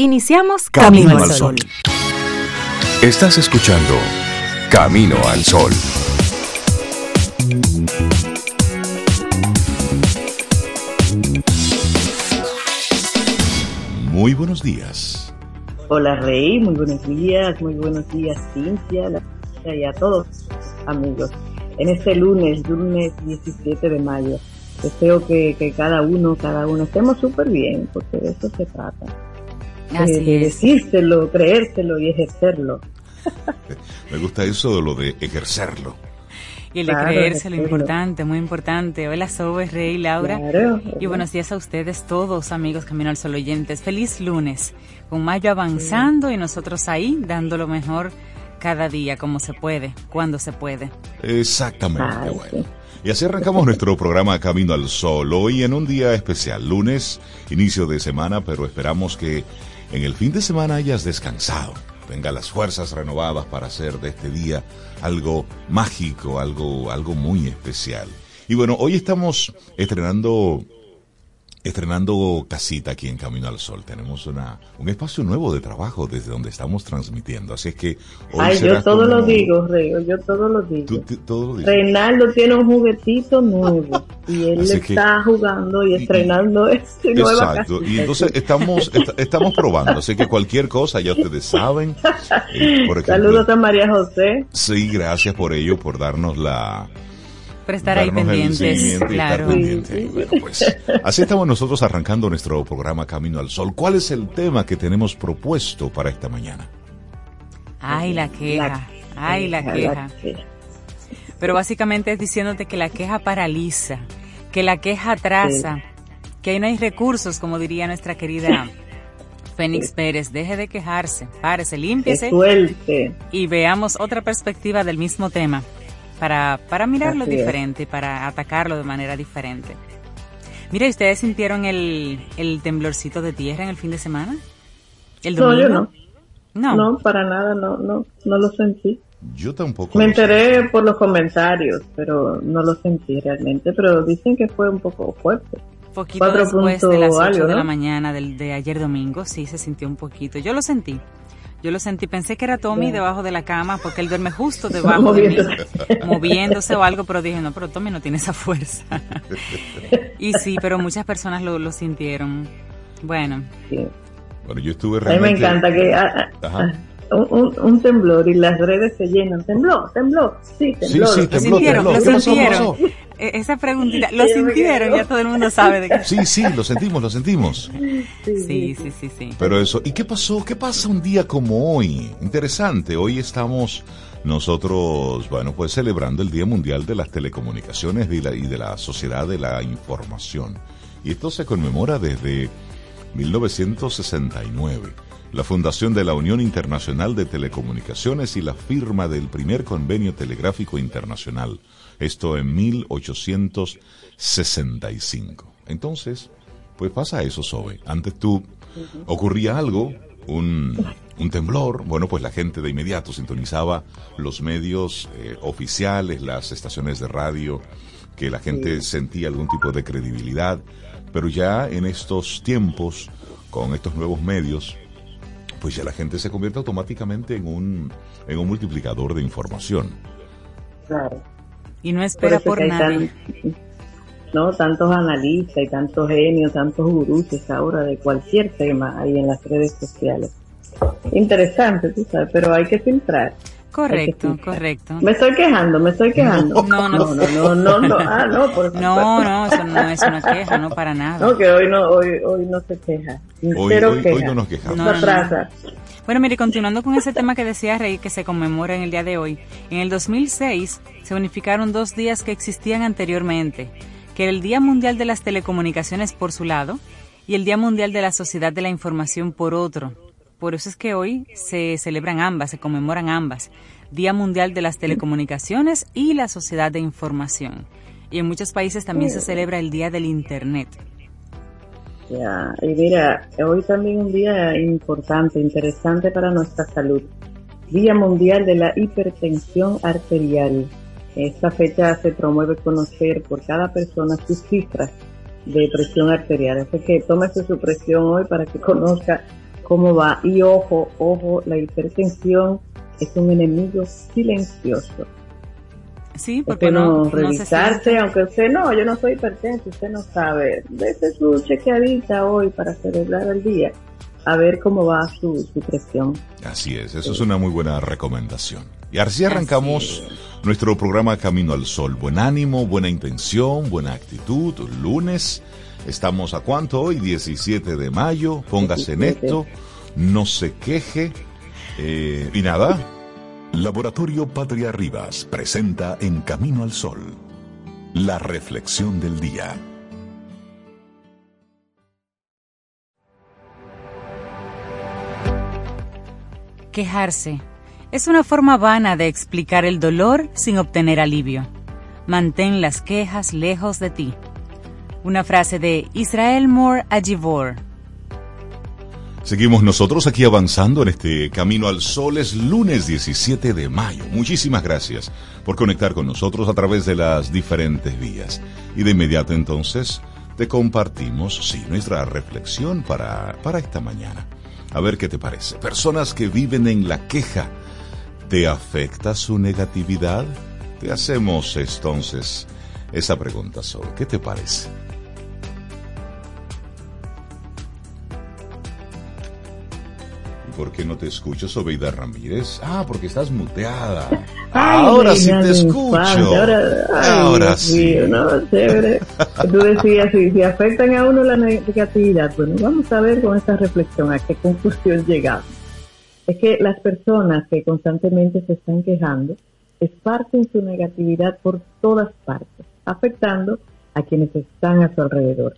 Iniciamos Camino, al Sol. Estás escuchando Camino al Sol. Muy buenos días. Hola Rey, muy buenos días, muy buenos días Cintia y a todos amigos. En este lunes, lunes 17 de mayo, deseo que, que cada uno, cada uno estemos súper bien, porque de eso se trata de, decírselo, creérselo y ejercerlo. Me gusta eso de lo de ejercerlo. Y el de creerse lo importante, muy importante. Hola, Sobe, Rey, Laura. y buenos días a ustedes todos, amigos Camino al Sol oyentes. Feliz lunes, con mayo avanzando y nosotros ahí dando lo mejor cada día, como se puede, cuando se puede. Exactamente, bueno. Y así arrancamos nuestro programa Camino al Sol, hoy en un día especial, lunes, inicio de semana, pero esperamos que en el fin de semana hayas descansado, tenga las fuerzas renovadas para hacer de este día algo mágico, algo, algo muy especial. Y bueno, hoy estamos estrenando estrenando casita aquí en Camino al Sol. Tenemos una, un espacio nuevo de trabajo desde donde estamos transmitiendo. Así es que hoy Ay, yo todo lo digo, Rey, yo todo lo digo. Reinaldo tiene un juguetito nuevo y él está jugando y estrenando este nuevo Exacto, y entonces estamos, estamos probando. Así que cualquier cosa ya ustedes saben. Eh, Saludos a María José. Sí, gracias por ello, por darnos la estar ahí pendientes, claro. Pues, así estamos nosotros arrancando nuestro programa Camino al Sol. ¿Cuál es el tema que tenemos propuesto para esta mañana? Ay, la queja, ay, la queja. Pero básicamente es diciéndote que la queja paraliza, que la queja atrasa, que ahí no hay recursos, como diría nuestra querida Fénix Pérez. Deje de quejarse, párese, límpiese y veamos otra perspectiva del mismo tema para, para mirarlo diferente, para atacarlo de manera diferente. Mira, ¿ustedes sintieron el, el temblorcito de tierra en el fin de semana? ¿El domingo? No, no. No. para nada, no, no, no lo sentí. Yo tampoco. Me enteré por los comentarios, pero no lo sentí realmente, pero dicen que fue un poco fuerte. Poquito después de las 8 de la mañana del, de ayer domingo, sí se sintió un poquito. Yo lo sentí. Yo lo sentí, pensé que era Tommy debajo de la cama porque él duerme justo debajo de mí, moviéndose o algo, pero dije, no, pero Tommy no tiene esa fuerza. y sí, pero muchas personas lo, lo sintieron. Bueno. Bueno, yo estuve realmente... A mí me encanta que... Ah, ah, un, un, temblor y las redes se llenan. Tembló, tembló, sí, tembló. Sí, sí, tembló, lo sintieron, lo sintieron. Esa preguntita, lo sintieron, ya todo el mundo sabe de qué. Sí, sí, lo sentimos, lo sentimos. Sí, sí, sí, sí. Pero eso, ¿y qué pasó? ¿Qué pasa un día como hoy? Interesante, hoy estamos nosotros, bueno, pues celebrando el Día Mundial de las Telecomunicaciones y, la, y de la Sociedad de la Información. Y esto se conmemora desde 1969 la fundación de la Unión Internacional de Telecomunicaciones y la firma del primer convenio telegráfico internacional, esto en 1865. Entonces, pues pasa eso, Sobe. Antes tú ocurría algo, un, un, temblor, bueno, pues la gente de inmediato sintonizaba los medios eh, oficiales, las estaciones de radio, que la gente sentía algún tipo de credibilidad, pero ya en estos tiempos, con estos nuevos medios, pues ya la gente se convierte automáticamente en un, en un multiplicador de información. Claro. Y no espera por, nada. no, tantos analistas y tantos genios, tantos gurús ahora de cualquier tema ahí en las redes sociales. Interesante, tú sabes, pero hay que filtrar. Correcto, correcto. Me estoy quejando, me estoy quejando. No, no, no, no, no, Ah, no, por No, no, eso no es una queja, no para nada. No, que hoy no, hoy, hoy no se queja. Hoy, hoy, hoy no nos quejamos. No, bueno, mire, continuando con ese tema que decía Rey, que se conmemora en el día de hoy, en el 2006 se unificaron dos días que existían anteriormente, que era el Día Mundial de las Telecomunicaciones por su lado y el Día Mundial de la Sociedad de la Información por otro. Por eso es que hoy se celebran ambas, se conmemoran ambas, Día Mundial de las Telecomunicaciones y la Sociedad de Información. Y en muchos países también se celebra el Día del Internet. Ya, y mira, hoy también un día importante, interesante para nuestra salud. Día Mundial de la Hipertensión Arterial. Esta fecha se promueve conocer por cada persona sus cifras de presión arterial. Así que tómese su presión hoy para que conozca cómo va. Y ojo, ojo, la hipertensión es un enemigo silencioso. Sí, porque no, revisarse, aunque usted no, yo no soy hipertenso, usted no sabe. Dese su chequeadita hoy para celebrar el día, a ver cómo va su, su presión. Así es, eso es una muy buena recomendación. Y así arrancamos nuestro programa Camino al Sol. Buen ánimo, buena intención, buena actitud. Lunes, estamos a cuánto hoy? 17 de mayo. Póngase en esto, no se queje. Eh, y nada. Laboratorio Patria Rivas presenta En Camino al Sol, la reflexión del día. Quejarse es una forma vana de explicar el dolor sin obtener alivio. Mantén las quejas lejos de ti. Una frase de Israel Moore Ajivor. Seguimos nosotros aquí avanzando en este Camino al Sol. Es lunes 17 de mayo. Muchísimas gracias por conectar con nosotros a través de las diferentes vías. Y de inmediato entonces te compartimos, sí, nuestra reflexión para, para esta mañana. A ver qué te parece. Personas que viven en la queja ¿Te afecta su negatividad? Te hacemos entonces esa pregunta solo. ¿Qué te parece? ¿Por qué no te escucho, Sobeida Ramírez? Ah, porque estás muteada. ahora sí te escucho. ahora, sí. no, chévere. Tú decías, si, si afectan a uno la negatividad, bueno, vamos a ver con esta reflexión a qué conclusión llegamos es que las personas que constantemente se están quejando esparcen su negatividad por todas partes, afectando a quienes están a su alrededor.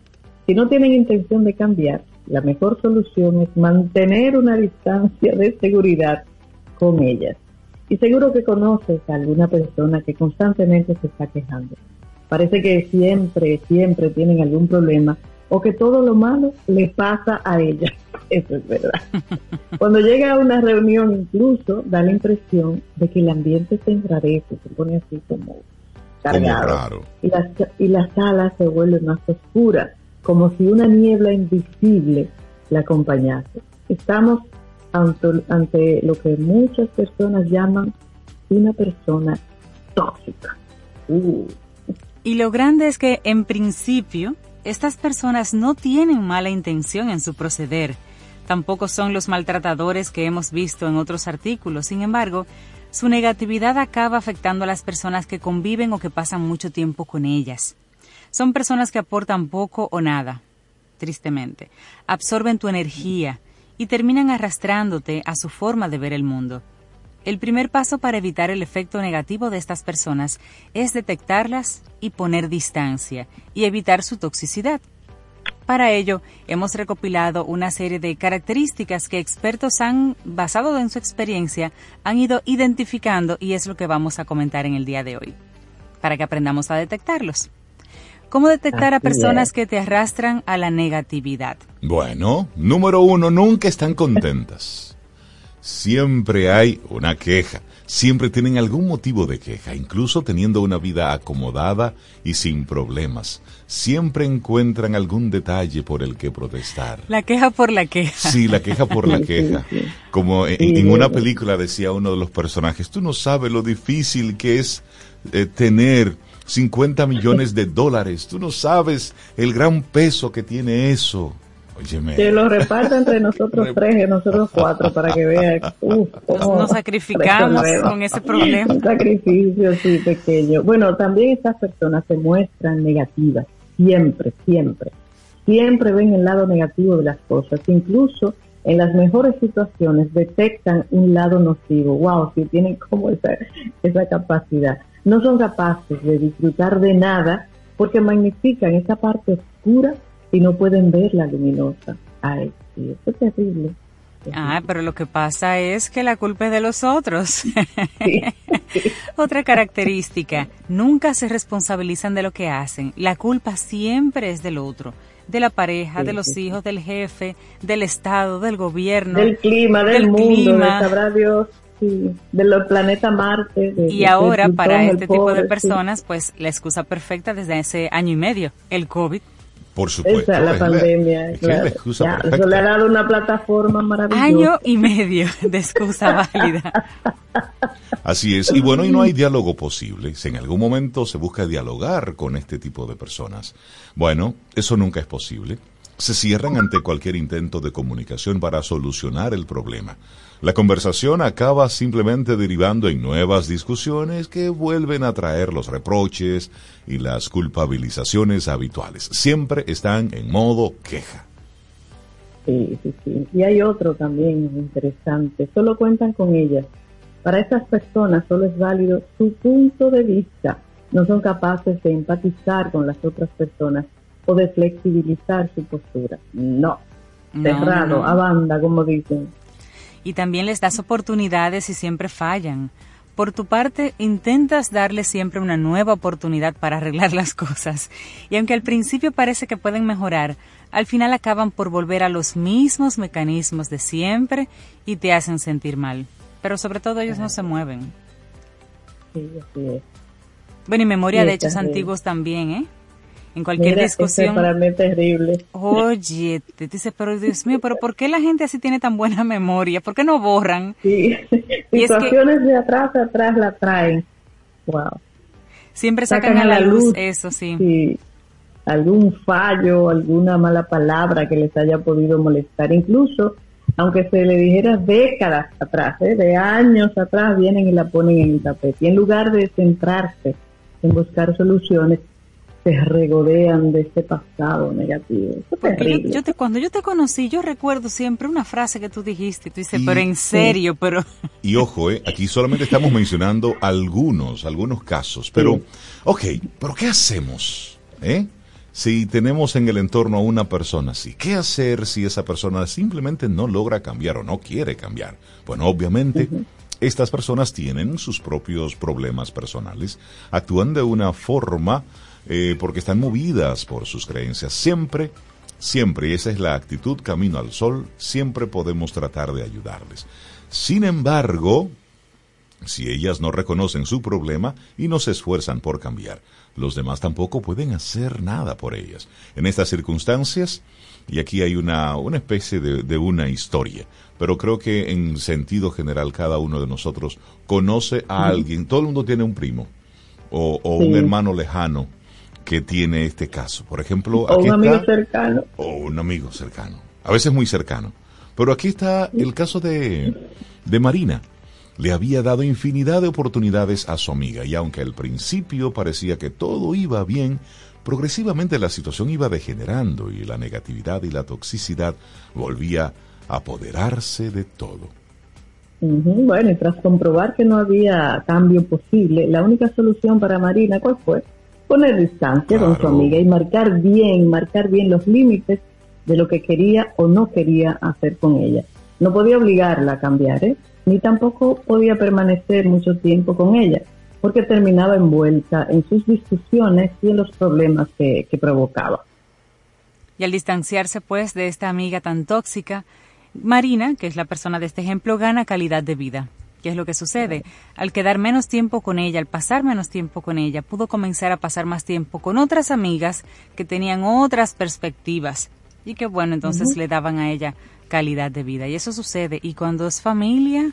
Si no tienen intención de cambiar, la mejor solución es mantener una distancia de seguridad con ellas. Y seguro que conoces a alguna persona que constantemente se está quejando. Parece que siempre, siempre tienen algún problema o que todo lo malo le pasa a ella. Eso es verdad. Cuando llega a una reunión incluso da la impresión de que el ambiente se enrarece, se pone así como cargado. Y la, y la sala se vuelve más oscura, como si una niebla invisible la acompañase. Estamos ante, lo que muchas personas llaman una persona tóxica. Uh. Y lo grande es que en principio estas personas no tienen mala intención en su proceder, tampoco son los maltratadores que hemos visto en otros artículos, sin embargo, su negatividad acaba afectando a las personas que conviven o que pasan mucho tiempo con ellas. Son personas que aportan poco o nada, tristemente, absorben tu energía y terminan arrastrándote a su forma de ver el mundo. El primer paso para evitar el efecto negativo de estas personas es detectarlas y poner distancia y evitar su toxicidad. Para ello, hemos recopilado una serie de características que expertos han, basado en su experiencia, han ido identificando y es lo que vamos a comentar en el día de hoy, para que aprendamos a detectarlos. ¿Cómo detectar a personas que te arrastran a la negatividad? Bueno, número uno, nunca están contentas siempre hay una queja, siempre tienen algún motivo de queja, incluso teniendo una vida acomodada y sin problemas. Siempre encuentran algún detalle por el que protestar. La queja por la queja. Sí, la queja por la queja. Como en, una película decía uno de los personajes, tú no sabes lo difícil que es eh, tener 50 millones de dólares, tú no sabes el gran peso que tiene eso. Que lo reparta entre nosotros tres y nosotros cuatro para que vean. Nos sacrificamos con ese problema. Un sacrificio, sí, pequeño. Bueno, también estas personas se muestran negativas, siempre, siempre. Siempre ven el lado negativo de las cosas. Incluso en las mejores situaciones detectan un lado nocivo. Wow, si tienen como esa, esa capacidad. No son capaces de disfrutar de nada porque magnifican esa parte oscura y no pueden ver la luminosa. Ay, sí, eso es terrible. Ah, pero lo que pasa es que la culpa es de los otros. Otra característica, nunca se responsabilizan de lo que hacen. La culpa siempre es del otro, de la pareja, de los hijos, del jefe, del Estado, del gobierno. Del clima, del, mundo, sabrá Dios. Sí, de los planetas Marte. y ahora, para este tipo de personas, pues la excusa perfecta desde ese año y medio, el COVID Por supuesto. Esa es la pandemia. claro. eso le ha dado una plataforma maravillosa. Año y medio de excusa válida. Así es. Y bueno, y no hay diálogo posible. Si en algún momento se busca dialogar con este tipo de personas, bueno, eso nunca es posible. Se cierran ante cualquier intento de comunicación para solucionar el problema. La conversación acaba simplemente derivando en nuevas discusiones que vuelven a traer los reproches y las culpabilizaciones habituales. Siempre están en modo queja. Sí, sí, sí. Y hay otro también interesante. Solo cuentan con ellas. Para estas personas solo es válido su punto de vista. No son capaces de empatizar con las otras personas o de flexibilizar su postura. No. Cerrado, a banda, como dicen y también les das oportunidades y siempre fallan. Por tu parte, intentas darles siempre una nueva oportunidad para arreglar las cosas. Y aunque al principio parece que pueden mejorar, al final acaban por volver a los mismos mecanismos de siempre y te hacen sentir mal. Pero sobre todo ellos no se mueven. Sí, es. Bueno, y memoria de hechos antiguos también, ¿eh? En cualquier discusión. para mí terrible. Oye, te dice, pero Dios mío, pero ¿por qué la gente así tiene tan buena memoria? ¿Por qué no borran? Sí, situaciones de atrás a atrás la traen. Wow. Siempre sacan, a la luz, eso, sí. Sí, algún fallo, alguna mala palabra que les haya podido molestar, incluso aunque se le dijera décadas atrás, ¿eh? de años atrás, vienen y la ponen en el tapete. Y en lugar de centrarse en buscar soluciones, se regodean de ese pasado negativo. yo, te, cuando yo te conocí, yo recuerdo siempre una frase que tú dijiste, tú dices, pero en serio, pero... Y ojo, eh, aquí solamente estamos mencionando algunos, algunos casos, pero, ok, pero ¿qué hacemos? Eh? Si tenemos en el entorno a una persona así, ¿qué hacer si esa persona simplemente no logra cambiar o no quiere cambiar? Bueno, obviamente... Estas personas tienen sus propios problemas personales, actúan de una forma eh, porque están movidas por sus creencias. Siempre, siempre, y esa es la actitud camino al sol, siempre podemos tratar de ayudarles. Sin embargo, si ellas no reconocen su problema y no se esfuerzan por cambiar, los demás tampoco pueden hacer nada por ellas. En estas circunstancias, y aquí hay una, una especie de, una historia, pero creo que en sentido general cada uno de nosotros conoce a alguien, todo el mundo tiene un primo o, un hermano lejano que tiene este caso. Por ejemplo, o un amigo cercano. O un amigo cercano. A veces muy cercano. Pero aquí está el caso de, de Marina. Le había dado infinidad de oportunidades a su amiga y aunque al principio parecía que todo iba bien, progresivamente la situación iba degenerando y la negatividad y la toxicidad volvía a apoderarse de todo. Bueno, y tras comprobar que no había cambio posible, la única solución para Marina, ¿cuál fue? Poner distancia con su amiga y marcar bien, marcar bien los límites de lo que quería o no quería hacer con ella. No podía obligarla a cambiar, ¿eh? ni tampoco podía permanecer mucho tiempo con ella, porque terminaba envuelta en sus discusiones y en los problemas que, que provocaba. Y al distanciarse pues de esta amiga tan tóxica, Marina, que es la persona de este ejemplo, gana calidad de vida. ¿Qué es lo que sucede? Al quedar menos tiempo con ella, al pasar menos tiempo con ella, pudo comenzar a pasar más tiempo con otras amigas que tenían otras perspectivas y que bueno, entonces le daban a ella calidad de vida. Y eso sucede. Y cuando es familia,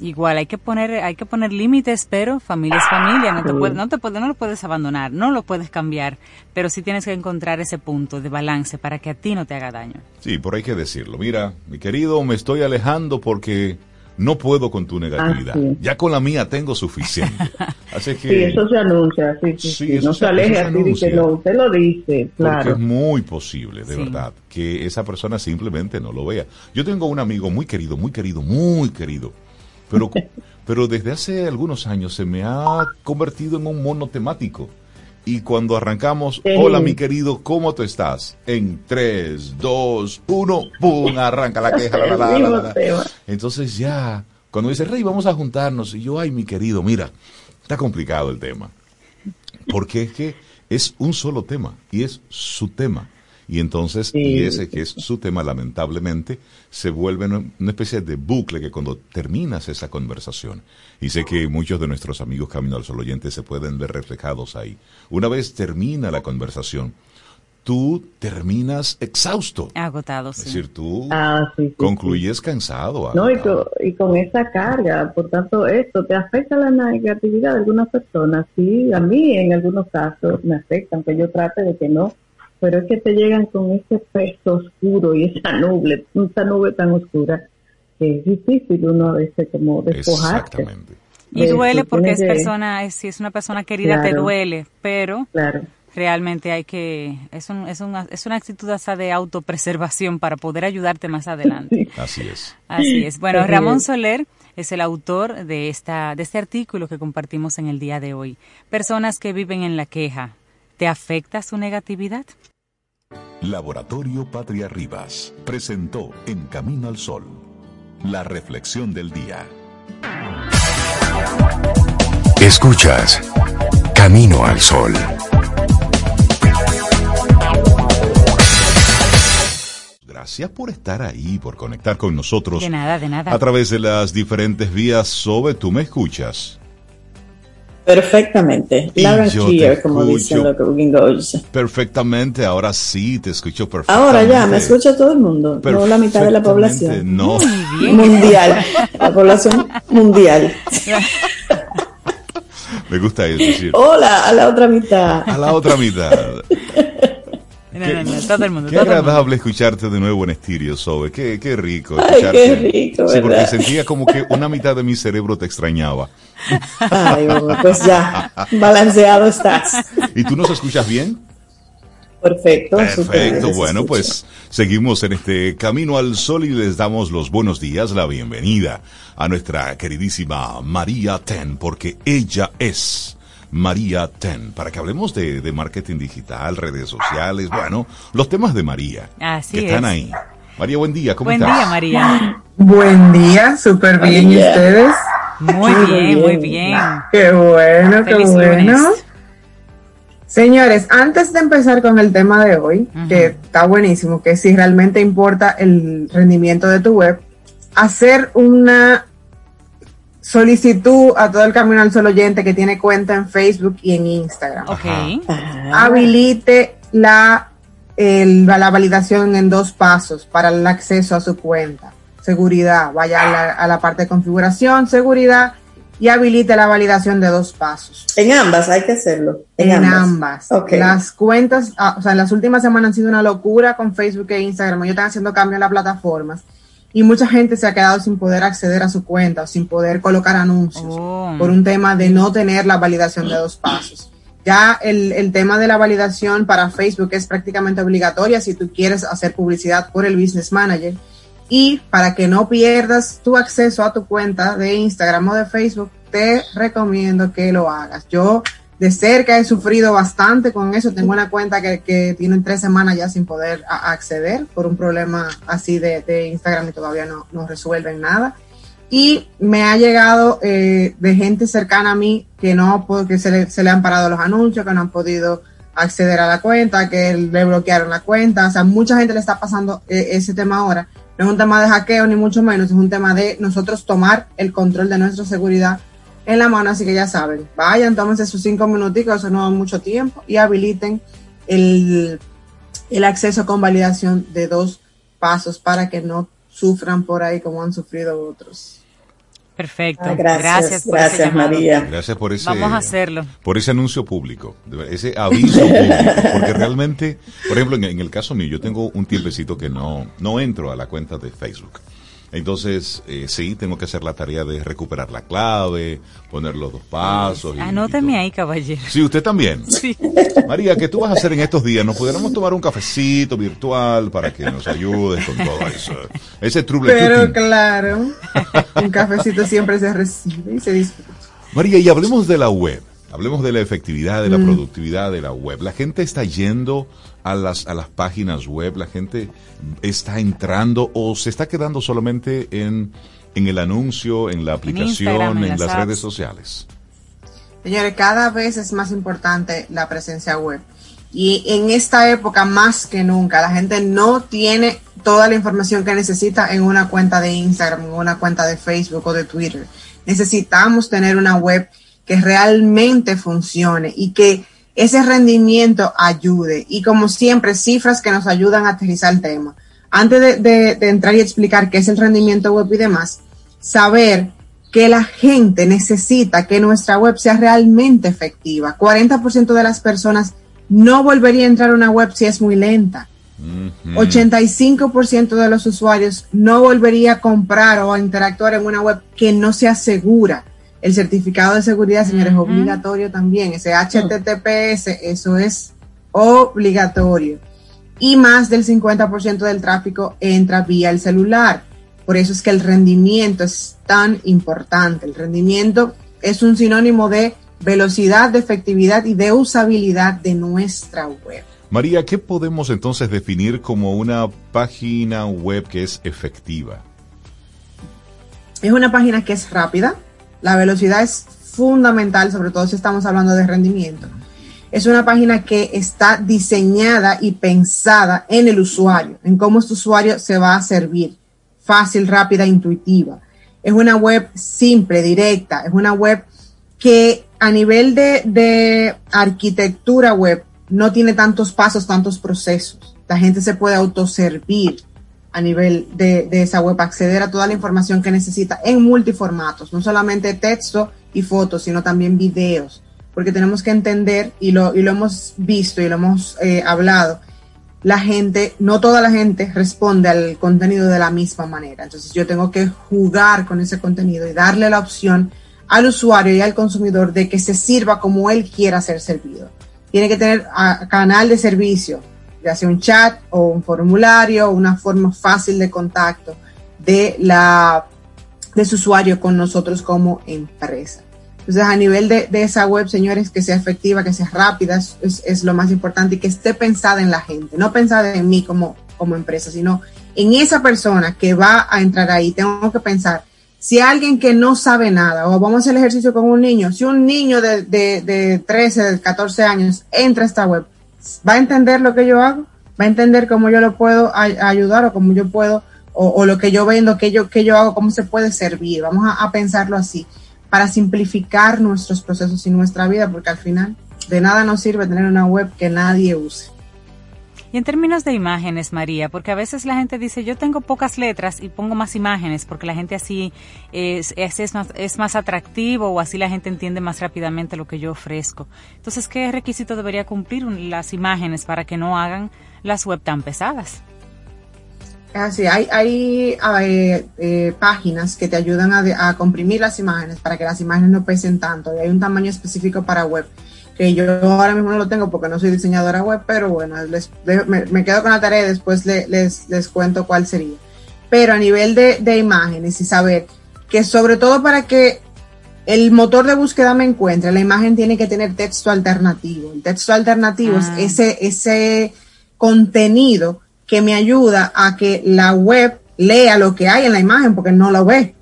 igual hay que poner hay que poner límites pero familia es familia no te no te no lo puedes abandonar no lo puedes cambiar pero sí tienes que encontrar ese punto de balance para que a ti no te haga daño sí por hay que decirlo mira mi querido me estoy alejando porque no puedo con tu negatividad. Ah, ya con la mía tengo suficiente. Así que, sí, eso se anuncia, sí, sí, no se aleje así, dice, no, usted lo dice, claro. Porque es muy posible, de verdad, que esa persona simplemente no lo vea. Yo tengo un amigo muy querido, muy querido, muy querido, pero, pero desde hace algunos años se me ha convertido en un mono temático. Y cuando arrancamos, hola mi querido, ¿cómo tú estás? En 3, 2, 1, ¡pum! Arranca la queja. Entonces ya, cuando dice, Rey, vamos a juntarnos, y yo, ay mi querido, mira, está complicado el tema. Porque es que es un solo tema y es su tema. Y entonces, y ese que es su tema, lamentablemente, se vuelve una especie de bucle que cuando terminas esa conversación, y sé que muchos de nuestros amigos Camino al Sol oyentes se pueden ver reflejados ahí, una vez termina la conversación, tú terminas exhausto. Agotado, sí. Es decir, tú ah, concluyes cansado. No, y con, esa carga, por tanto, esto te afecta la negatividad de algunas personas. Sí, a mí en algunos casos me afecta, aunque yo trate de que no. Pero es que te llegan con ese peso oscuro y esa nube, esa nube tan oscura, que es difícil uno a veces como despojarte. Exactamente. Y duele porque es persona, si es una persona querida te duele, pero claro realmente hay que, es, un, es, una, es una actitud hasta de autopreservación para poder ayudarte más adelante. Así es. Así es. Bueno, Ramón Soler es el autor de, esta, de este artículo que compartimos en el día de hoy. Personas que viven en la queja, ¿te afecta su negatividad? Laboratorio Patria Rivas presentó En Camino al Sol, la reflexión del día. Escuchas Camino al Sol. Gracias por estar ahí, por conectar con nosotros. De nada, de nada. A través de las diferentes vías, Sobe, tú me escuchas. Perfectamente. como dicen los gringos. Perfectamente, ahora sí, te escucho perfectamente. Ahora ya, me escucha todo el mundo, no la mitad de la población. No. Mundial, la población mundial. me gusta eso. Hola, a la otra mitad. A la otra mitad. todo el mundo. Qué agradable escucharte de nuevo en Estirio, Sobe. Qué, qué rico escucharte. Ay, qué rico, Sí, porque sentía como que una mitad de mi cerebro te extrañaba. Ay, pues ya, balanceado estás. ¿Y tú nos escuchas bien? Perfecto. Perfecto. Bueno, pues seguimos en este camino al sol y les damos los buenos días, la bienvenida a nuestra queridísima María Ten, porque ella es María Ten, para que hablemos de, marketing digital, redes sociales, bueno, los temas de María Así que están ahí. María, buen día, ¿cómo estás? Buen día, María. Buen día, súper bien, ¿y ustedes? Muy bien, muy bien. Qué bueno, qué bueno. Señores, antes de empezar con el tema de hoy, que está buenísimo, que si realmente importa el rendimiento de tu web, hacer una solicitud a todo el Camino al Sol oyente que tiene cuenta en Facebook y en Instagram. Ok. Habilite la, la validación en dos pasos para el acceso a su cuenta. Seguridad, vaya a la, parte de configuración, seguridad y habilite la validación de dos pasos. En ambas hay que hacerlo. En, ambas. Las cuentas, ah, o sea, en las últimas semanas han sido una locura con Facebook e Instagram. Yo están haciendo cambios en las plataformas y mucha gente se ha quedado sin poder acceder a su cuenta o sin poder colocar anuncios oh. por un tema de no tener la validación de dos pasos. Ya el, el, tema de la validación para Facebook es prácticamente obligatoria si tú quieres hacer publicidad por el Business Manager. Y para que no pierdas tu acceso a tu cuenta de Instagram o de Facebook, te recomiendo que lo hagas. Yo de cerca he sufrido bastante con eso. Tengo una cuenta que, que tiene tres semanas ya sin poder acceder por un problema así de, Instagram y todavía no, no, resuelven nada. Y me ha llegado eh, de gente cercana a mí que no que se le, se le han parado los anuncios, que no han podido acceder a la cuenta, que le bloquearon la cuenta. O sea, mucha gente le está pasando eh, ese tema ahora. No es un tema de hackeo ni mucho menos, es un tema de nosotros tomar el control de nuestra seguridad en la mano, así que ya saben, vayan, tómense sus cinco minuticos, eso no da mucho tiempo, y habiliten el, el acceso con validación de dos pasos para que no sufran por ahí como han sufrido otros. Perfecto. Ah, gracias, gracias, María. Gracias por ese, Vamos a hacerlo. por ese anuncio público, ese aviso público, porque realmente, por ejemplo, en, en, el caso mío, yo tengo un tiempecito que no, no entro a la cuenta de Facebook. Entonces, eh, sí, tengo que hacer la tarea de recuperar la clave, poner los dos pasos. Anótame ahí, caballero. Sí, usted también. Sí. María, ¿qué tú vas a hacer en estos días? ¿Nos pudiéramos tomar un cafecito virtual para que nos ayudes con todo eso? Ese truble Pero claro, un cafecito siempre se recibe y se disfruta. María, y hablemos de la web. Hablemos de la efectividad, de la mm. productividad de la web. La gente está yendo a las, a las páginas web, la gente está entrando o se está quedando solamente en, en el anuncio, en la aplicación, en, las, redes sociales. Señores, cada vez es más importante la presencia web. Y en esta época más que nunca, la gente no tiene toda la información que necesita en una cuenta de Instagram, en una cuenta de Facebook o de Twitter. Necesitamos tener una web que realmente funcione y que ese rendimiento ayude. Y como siempre, cifras que nos ayudan a aterrizar el tema. Antes de, entrar y explicar qué es el rendimiento web y demás, saber que la gente necesita que nuestra web sea realmente efectiva. 40% de las personas no volvería a entrar a una web si es muy lenta. 85% de los usuarios no volvería a comprar o a interactuar en una web que no sea segura. El certificado de seguridad, señores, es obligatorio también. Ese HTTPS, eso es obligatorio. Y más del 50% del tráfico entra vía el celular. Por eso es que el rendimiento es tan importante. El rendimiento es un sinónimo de velocidad, de efectividad y de usabilidad de nuestra web. María, ¿qué podemos entonces definir como una página web que es efectiva? Es una página que es rápida, la velocidad es fundamental, sobre todo si estamos hablando de rendimiento. Es una página que está diseñada y pensada en el usuario, en cómo este usuario se va a servir. Fácil, rápida, intuitiva. Es una web simple, directa. Es una web que a nivel de, de arquitectura web no tiene tantos pasos, tantos procesos. La gente se puede autoservir a nivel de, esa web, acceder a toda la información que necesita en multiformatos, no solamente texto y fotos, sino también videos, porque tenemos que entender, y lo, y lo hemos visto y lo hemos eh, hablado, la gente, no toda la gente responde al contenido de la misma manera. Entonces yo tengo que jugar con ese contenido y darle la opción al usuario y al consumidor de que se sirva como él quiera ser servido. Tiene que tener ah, canal de servicio, ya sea un chat o un formulario, una forma fácil de contacto de la de su usuario con nosotros como empresa. Entonces, a nivel de, esa web, señores, que sea efectiva, que sea rápida, es, lo más importante y que esté pensada en la gente, no pensada en mí como, como empresa, sino en esa persona que va a entrar ahí. Tengo que pensar, si alguien que no sabe nada, o vamos a hacer el ejercicio con un niño, si un niño de, de, de 13, 14 años entra a esta web, va a entender lo que yo hago, va a entender cómo yo lo puedo ayudar o cómo yo puedo, o, lo que yo vendo, que yo, que yo hago, cómo se puede servir. Vamos a, pensarlo así, para simplificar nuestros procesos y nuestra vida, porque al final de nada nos sirve tener una web que nadie use. Y en términos de imágenes, María, porque a veces la gente dice, yo tengo pocas letras y pongo más imágenes, porque la gente así es, es, más, es más atractivo o así la gente entiende más rápidamente lo que yo ofrezco. Entonces, ¿qué requisito debería cumplir las imágenes para que no hagan las web tan pesadas? Así, hay, hay, eh, páginas que te ayudan a, a, comprimir las imágenes para que las imágenes no pesen tanto y hay un tamaño específico para web que yo ahora mismo no lo tengo porque no soy diseñadora web, pero bueno, les, me, quedo con la tarea y después les, les cuento cuál sería. Pero a nivel de, de imágenes y saber que sobre todo para que el motor de búsqueda me encuentre, la imagen tiene que tener texto alternativo. El texto alternativo es ah. ese, ese contenido que me ayuda a que la web lea lo que hay en la imagen porque no lo ve.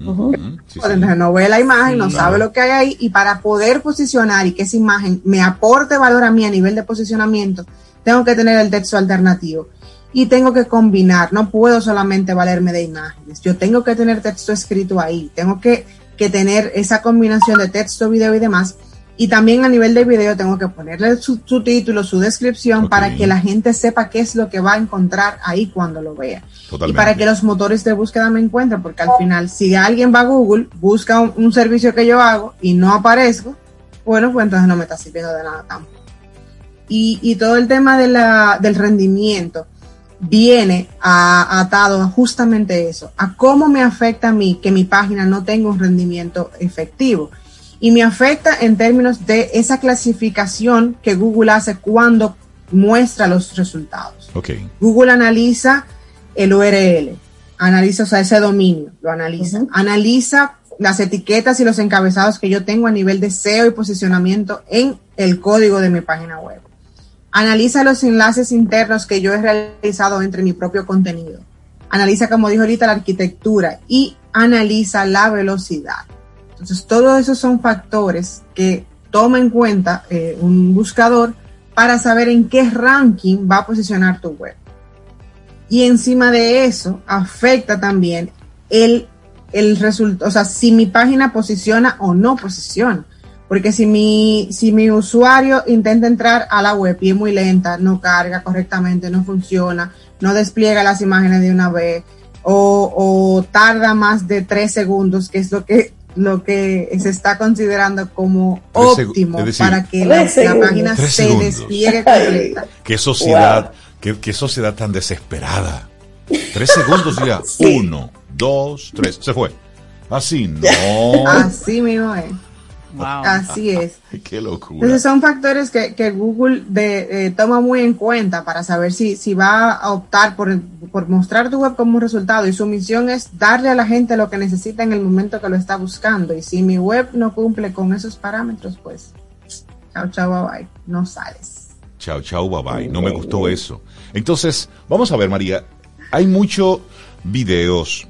no ve la imagen, no, sabe lo que hay ahí y para poder posicionar y que esa imagen me aporte valor a mí a nivel de posicionamiento, tengo que tener el texto alternativo y tengo que combinar, no puedo solamente valerme de imágenes, yo tengo que tener texto escrito ahí, tengo que, que tener esa combinación de texto, video y demás y también a nivel de video tengo que ponerle su, título, su descripción para que la gente sepa qué es lo que va a encontrar ahí cuando lo vea. Y para que los motores de búsqueda me encuentren, porque al final si alguien va a Google, busca un, servicio que yo hago y no aparezco, bueno, pues entonces no me está sirviendo de nada tampoco. Y, todo el tema de la, del rendimiento viene atado a justamente eso, a cómo me afecta a mí que mi página no tenga un rendimiento efectivo y me afecta en términos de esa clasificación que Google hace cuando muestra los resultados. Okay. Google analiza el URL, analiza, o sea, ese dominio, lo analiza. Analiza las etiquetas y los encabezados que yo tengo a nivel de SEO y posicionamiento en el código de mi página web. Analiza los enlaces internos que yo he realizado entre mi propio contenido. Analiza, como dijo ahorita, la arquitectura y analiza la velocidad. Entonces, todos esos son factores que toma en cuenta eh, un buscador para saber en qué ranking va a posicionar tu web. Y encima de eso, afecta también el, el resultado, o sea, si mi página posiciona o no posiciona. Porque si mi, si mi usuario intenta entrar a la web y es muy lenta, no carga correctamente, no funciona, no despliega las imágenes de una vez, o, o tarda más de tres segundos, que es lo que lo que se está considerando como óptimo para que la, página se despliegue completa. Qué sociedad, qué, sociedad tan desesperada. Tres segundos ya. Uno, dos, tres. Se fue. Así no. Así mismo es. Así es. Qué locura. Entonces son factores que, que Google de, eh, toma muy en cuenta para saber si, si va a optar por, por mostrar tu web como resultado y su misión es darle a la gente lo que necesita en el momento que lo está buscando. Y si mi web no cumple con esos parámetros, pues chao, chao, bye bye. No sales. Chao, chao, bye bye. No me gustó eso. Entonces, vamos a ver, María. Hay muchos videos,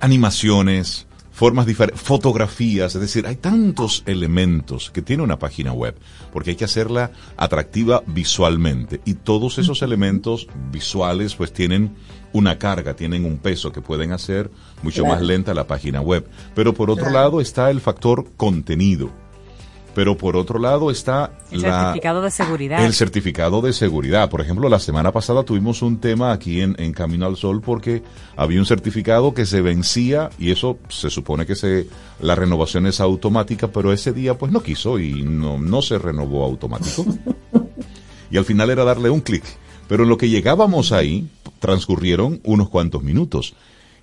animaciones, formas diferentes, fotografías, es decir, hay tantos elementos que tiene una página web, porque hay que hacerla atractiva visualmente y todos esos elementos visuales pues tienen una carga, tienen un peso que pueden hacer mucho más lenta la página web. Pero por otro lado está el factor contenido pero por otro lado está el certificado de seguridad. El certificado de seguridad. Por ejemplo, la semana pasada tuvimos un tema aquí en, en, Camino al Sol porque había un certificado que se vencía y eso se supone que se la renovación es automática, pero ese día pues no quiso y no, no se renovó automático. y al final era darle un clic. Pero en lo que llegábamos ahí, transcurrieron unos cuantos minutos.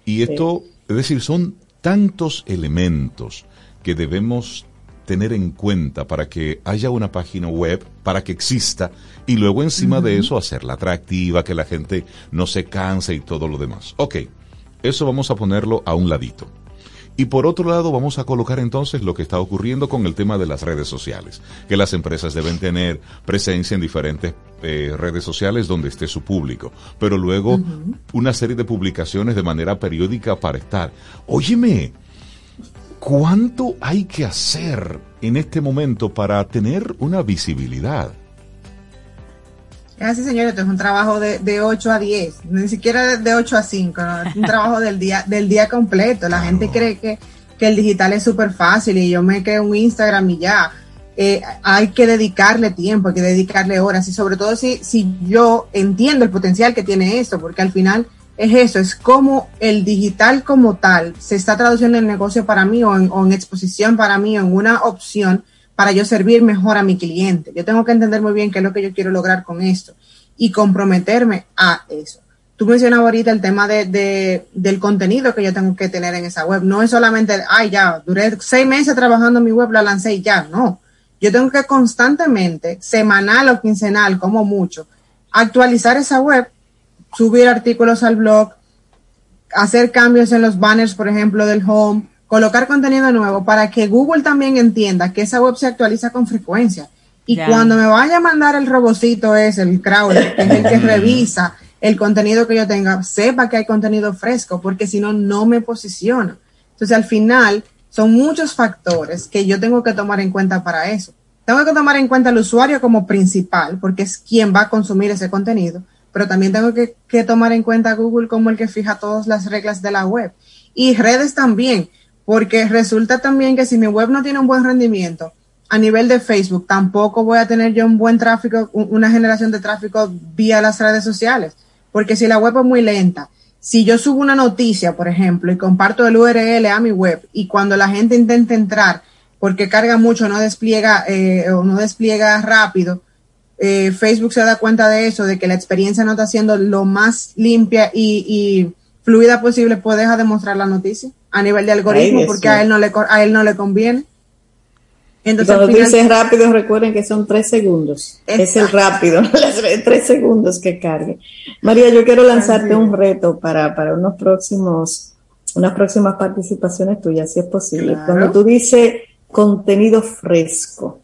Y esto, es decir, son tantos elementos que debemos tener en cuenta para que haya una página web, para que exista, y luego encima de eso hacerla atractiva, que la gente no se canse y todo lo demás. Ok, eso vamos a ponerlo a un ladito. Y por otro lado vamos a colocar entonces lo que está ocurriendo con el tema de las redes sociales, que las empresas deben tener presencia en diferentes eh, redes sociales donde esté su público, pero luego una serie de publicaciones de manera periódica para estar. Óyeme, ¿Cuánto hay que hacer en este momento para tener una visibilidad? Así, señor, esto es un trabajo de, de 8 a 10, ni siquiera de 8 a 5, es un trabajo del día, del día completo. La gente cree que, que, el digital es súper fácil y yo me quedo un Instagram y ya. Eh, hay que dedicarle tiempo, hay que dedicarle horas y sobre todo si, si yo entiendo el potencial que tiene esto, porque al final es eso, es como el digital como tal se está traduciendo en negocio para mí o en, exposición para mí o en una opción para yo servir mejor a mi cliente. Yo tengo que entender muy bien qué es lo que yo quiero lograr con esto y comprometerme a eso. Tú mencionabas ahorita el tema de, del contenido que yo tengo que tener en esa web. No es solamente, ay, ya, duré seis meses trabajando en mi web, la lancé y ya, no. Yo tengo que constantemente, semanal o quincenal, como mucho, actualizar esa web subir artículos al blog, hacer cambios en los banners, por ejemplo, del home, colocar contenido nuevo para que Google también entienda que esa web se actualiza con frecuencia. Y cuando me vaya a mandar el robocito ese, el crawler, que es el que revisa el contenido que yo tenga, sepa que hay contenido fresco, porque si no, no me posiciona. Entonces, al final, son muchos factores que yo tengo que tomar en cuenta para eso. Tengo que tomar en cuenta al usuario como principal, porque es quien va a consumir ese contenido pero también tengo que, tomar en cuenta Google como el que fija todas las reglas de la web. Y redes también, porque resulta también que si mi web no tiene un buen rendimiento, a nivel de Facebook, tampoco voy a tener yo un buen tráfico, una generación de tráfico vía las redes sociales. Porque si la web es muy lenta, si yo subo una noticia, por ejemplo, y comparto el URL a mi web, y cuando la gente intenta entrar, porque carga mucho, no despliega eh, o no despliega rápido, eh, Facebook se da cuenta de eso, de que la experiencia no está siendo lo más limpia y, fluida posible, pues deja de mostrar la noticia a nivel de algoritmo, porque a él no le a él no le conviene. Entonces, Cuando dices rápido, recuerden que son tres segundos. Es el rápido, tres segundos que cargue. María, yo quiero lanzarte un reto para, para unos próximos, unas próximas participaciones tuyas, si es posible. Cuando tú dices contenido fresco,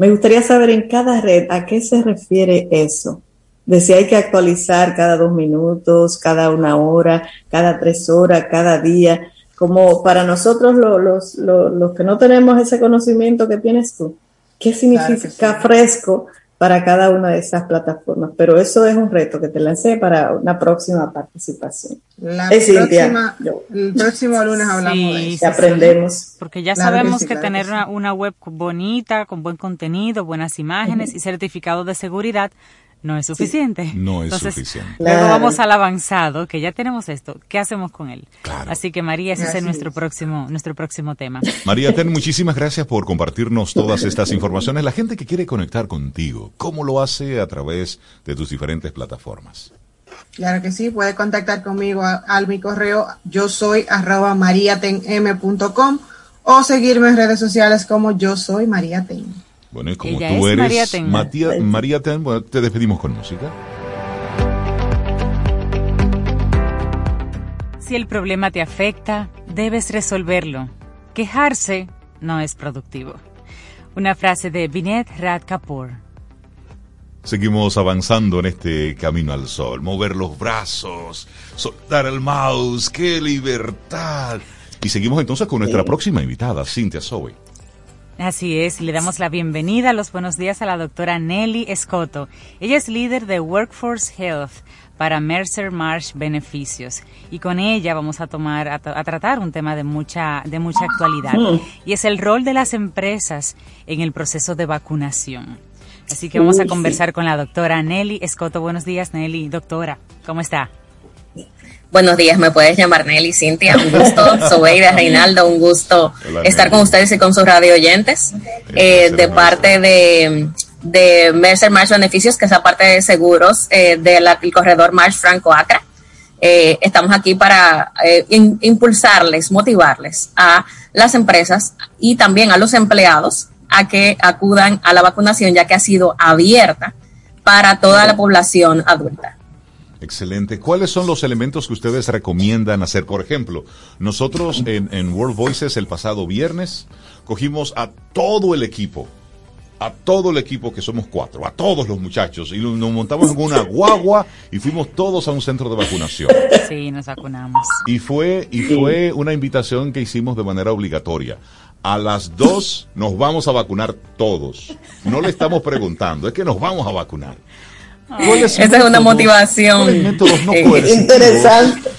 me gustaría saber en cada red a qué se refiere eso. De si hay que actualizar cada dos minutos, cada una hora, cada tres horas, cada día. Como para nosotros los, los, los, que no tenemos ese conocimiento que tienes tú, ¿qué significa fresco para cada una de esas plataformas. Pero eso es un reto que te lancé para una próxima participación. La próxima, el próximo lunes hablamos de eso. aprendemos. Porque ya sabemos que, tener una, web bonita, con buen contenido, buenas imágenes y certificado de seguridad no es suficiente. no es suficiente. Luego vamos al avanzado, que ya tenemos esto. ¿Qué hacemos con él? Así que María, ese es nuestro próximo, nuestro próximo tema. María Ten, muchísimas gracias por compartirnos todas estas informaciones. La gente que quiere conectar contigo, ¿cómo lo hace a través de tus diferentes plataformas? Claro que sí, puede contactar conmigo al mi correo yo soy arroba mariatenm.com o seguirme en redes sociales como yo soy María Ten. Bueno, y como tú eres María Ten. bueno, te despedimos con música. Si el problema te afecta, debes resolverlo. Quejarse no es productivo. Una frase de Binet Rad Kapoor. Seguimos avanzando en este camino al sol. Mover los brazos, soltar el mouse, qué libertad. Y seguimos entonces con nuestra próxima invitada, Cynthia Zoe. Así es, le damos la bienvenida, los buenos días a la doctora Nelly Escoto. Ella es líder de Workforce Health para Mercer Marsh Beneficios y con ella vamos a tomar a, tratar un tema de mucha de mucha actualidad y es el rol de las empresas en el proceso de vacunación. Así que vamos a conversar con la doctora Nelly Escoto. Buenos días, Nelly, doctora. ¿Cómo está? Buenos días, me puedes llamar Nelly, Cintia, un gusto, Sobeida, Reinaldo, un gusto estar con ustedes y con sus radio oyentes, eh, de parte de, de Mercer Marsh Beneficios, que es la parte de seguros eh, del corredor Marsh Franco Acra. Eh, estamos aquí para impulsarles, motivarles a las empresas y también a los empleados a que acudan a la vacunación, ya que ha sido abierta para toda la población adulta. Excelente. ¿Cuáles son los elementos que ustedes recomiendan hacer? Por ejemplo, nosotros en, World Voices el pasado viernes cogimos a todo el equipo, a todo el equipo que somos cuatro, a todos los muchachos, y nos montamos en una guagua y fuimos todos a un centro de vacunación. Sí, nos vacunamos. Y fue, y fue una invitación que hicimos de manera obligatoria. A las dos nos vamos a vacunar todos. No le estamos preguntando, es que nos vamos a vacunar. Esa es una motivación. Eh, interesante.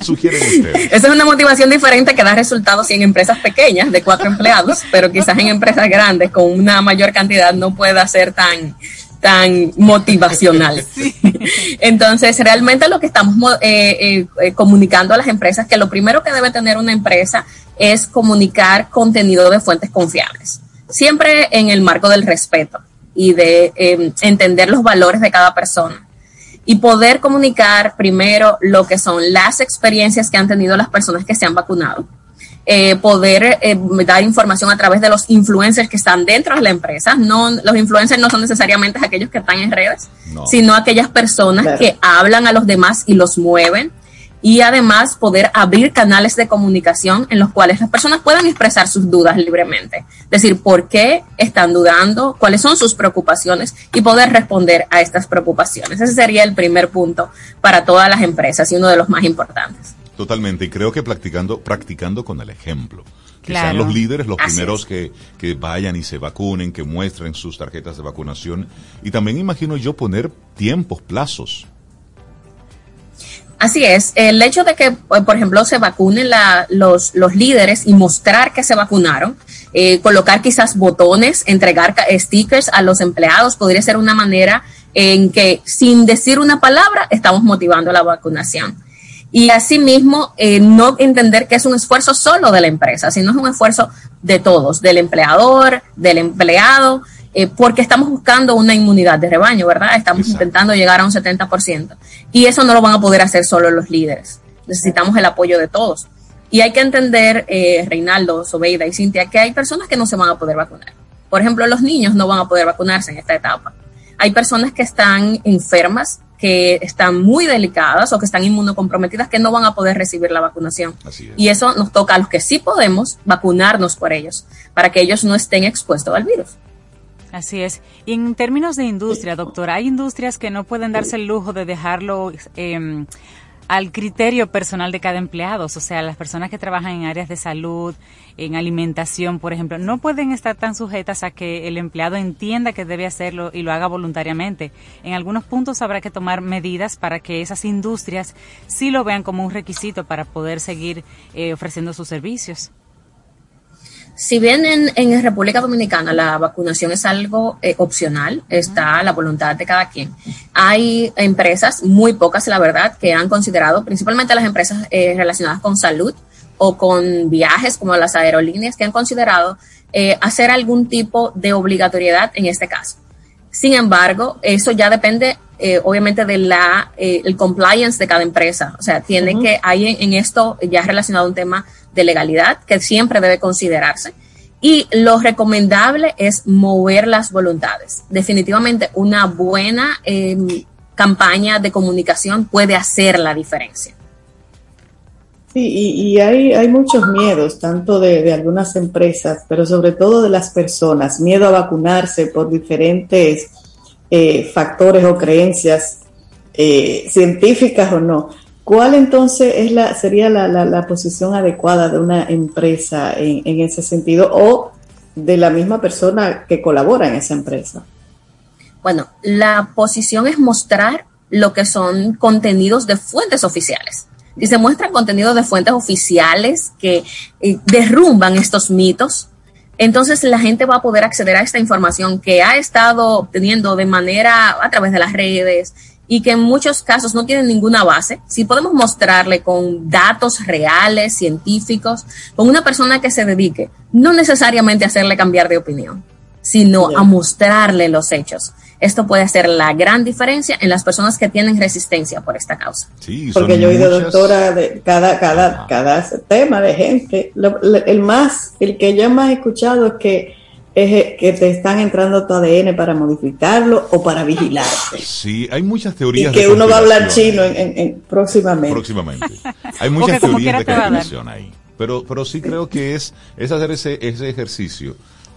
Sugieren ustedes. Esa es una motivación diferente que da resultados en empresas pequeñas de cuatro empleados, pero quizás en empresas grandes con una mayor cantidad no pueda ser tan tan motivacional. Entonces, realmente lo que estamos eh, eh, comunicando a las empresas, que lo primero que debe tener una empresa es comunicar contenido de fuentes confiables, siempre en el marco del respeto y de em, entender los valores de cada persona. Y poder comunicar primero lo que son las experiencias que han tenido las personas que se han vacunado, eh, poder eh, dar información a través de los influencers que están dentro de la empresa. No, los influencers no son necesariamente aquellos que están en redes, sino aquellas personas que hablan a los demás y los mueven y además poder abrir canales de comunicación en los cuales las personas puedan expresar sus dudas libremente. Decir, por qué están dudando, cuáles son sus preocupaciones y poder responder a estas preocupaciones. Ese sería el primer punto para todas las empresas y uno de los más importantes. Totalmente, y creo que practicando, practicando con el ejemplo. Que sean los líderes los primeros que, que vayan y se vacunen, que muestren sus tarjetas de vacunación. Y también imagino yo poner tiempos, plazos Así es, el hecho de que, eh, por ejemplo, se vacunen los, los líderes y mostrar que se vacunaron, eh, colocar quizás botones, entregar stickers a los empleados, podría ser una manera en que sin decir una palabra estamos motivando la vacunación. Y asimismo, eh, no entender que es un esfuerzo solo de la empresa, sino es un esfuerzo de todos, del empleador, del empleado, eh, porque estamos buscando una inmunidad de rebaño, ¿verdad? Estamos intentando llegar a un 70%. Y eso no lo van a poder hacer solo los líderes. Necesitamos el apoyo de todos. Y hay que entender, eh, Reinaldo, Sobeida y Cintia, que hay personas que no se van a poder vacunar. Por ejemplo, los niños no van a poder vacunarse en esta etapa. Hay personas que están enfermas, que están muy delicadas o que están inmunocomprometidas que no van a poder recibir la vacunación. Y eso nos toca a los que sí podemos vacunarnos por ellos, para que ellos no estén expuestos al virus. Así es. Y en términos de industria, doctora, hay industrias que no pueden darse el lujo de dejarlo, eh, al criterio personal de cada empleado. O sea, las personas que trabajan en áreas de salud, en alimentación, por ejemplo, no pueden estar tan sujetas a que el empleado entienda que debe hacerlo y lo haga voluntariamente. En algunos puntos habrá que tomar medidas para que esas industrias sí lo vean como un requisito para poder seguir eh, ofreciendo sus servicios. Si bien en, República Dominicana la vacunación es algo eh, opcional, está a la voluntad de cada quien. Hay empresas, muy pocas la verdad, que han considerado, principalmente las empresas eh, relacionadas con salud o con viajes como las aerolíneas, que han considerado eh, hacer algún tipo de obligatoriedad en este caso. Sin embargo, eso ya depende obviamente de la el compliance de cada empresa. O sea, tiene que, hay en, en, esto ya relacionado un tema de legalidad que siempre debe considerarse. Y lo recomendable es mover las voluntades. Definitivamente una buena em, campaña de comunicación puede hacer la diferencia. Sí, y, hay, hay, muchos miedos, tanto de, algunas empresas, pero sobre todo de las personas. Miedo a vacunarse por diferentes eh, factores o creencias eh, científicas o no. ¿Cuál entonces es la, sería la, la, posición adecuada de una empresa en, ese sentido o de la misma persona que colabora en esa empresa? Bueno, la posición es mostrar lo que son contenidos de fuentes oficiales. Si se muestran contenidos de fuentes oficiales que eh, derrumban estos mitos, entonces la gente va a poder acceder a esta información que ha estado obteniendo de manera a través de las redes, y que en muchos casos no tienen ninguna base, si podemos mostrarle con datos reales, científicos, con una persona que se dedique, no necesariamente a hacerle cambiar de opinión, sino a mostrarle los hechos. Esto puede hacer la gran diferencia en las personas que tienen resistencia por esta causa. Sí, Porque yo he oído, doctora, de cada, cada, cada tema de gente. el más, el que yo más he escuchado es que es que te están entrando tu ADN para modificarlo o para vigilarte. Sí, hay muchas teorías. Y que uno va a hablar chino en, próximamente. Próximamente. Hay muchas teorías de conspiración ahí. Pero, pero sí creo que es, es hacer ese, ese ejercicio,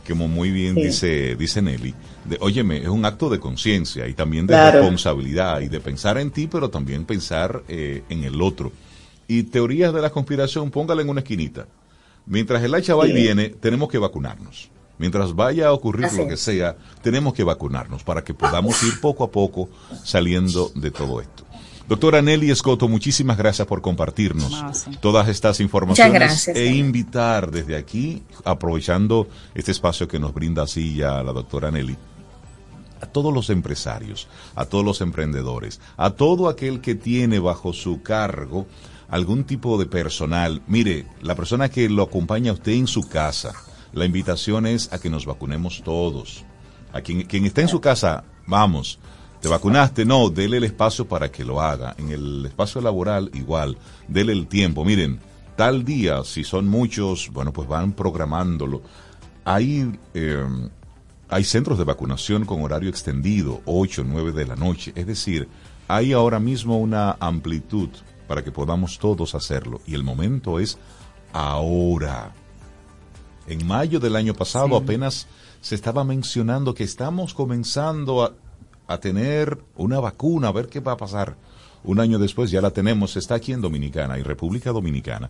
como muy bien dice, dice Nelly, de, óyeme, es un acto de conciencia y también de responsabilidad y de pensar en ti, pero también pensar eh, en el otro. Y teorías de la conspiración, póngala en una esquinita. Mientras el hacha va y viene, tenemos que vacunarnos mientras vaya a ocurrir lo que sea, tenemos que vacunarnos para que podamos ir poco a poco saliendo de todo esto. Doctora Nelly Escoto, muchísimas gracias por compartirnos todas estas informaciones e invitar desde aquí, aprovechando este espacio que nos brinda así ya la doctora Nelly, a todos los empresarios, a todos los emprendedores, a todo aquel que tiene bajo su cargo algún tipo de personal. Mire, la persona que lo acompaña a usted en su casa, la invitación es a que nos vacunemos todos. A quien, quien está en su casa, vamos, ¿Te vacunaste? No, dele el espacio para que lo haga. En el espacio laboral igual, dele el tiempo. Miren, tal día, si son muchos, bueno, pues van programándolo. Hay, eh, hay centros de vacunación con horario extendido, 8, 9 de la noche. Es decir, hay ahora mismo una amplitud para que podamos todos hacerlo. Y el momento es ahora. En mayo del año pasado apenas se estaba mencionando que estamos comenzando a, a, tener una vacuna, a ver qué va a pasar. Un año después ya la tenemos, está aquí en Dominicana y República Dominicana.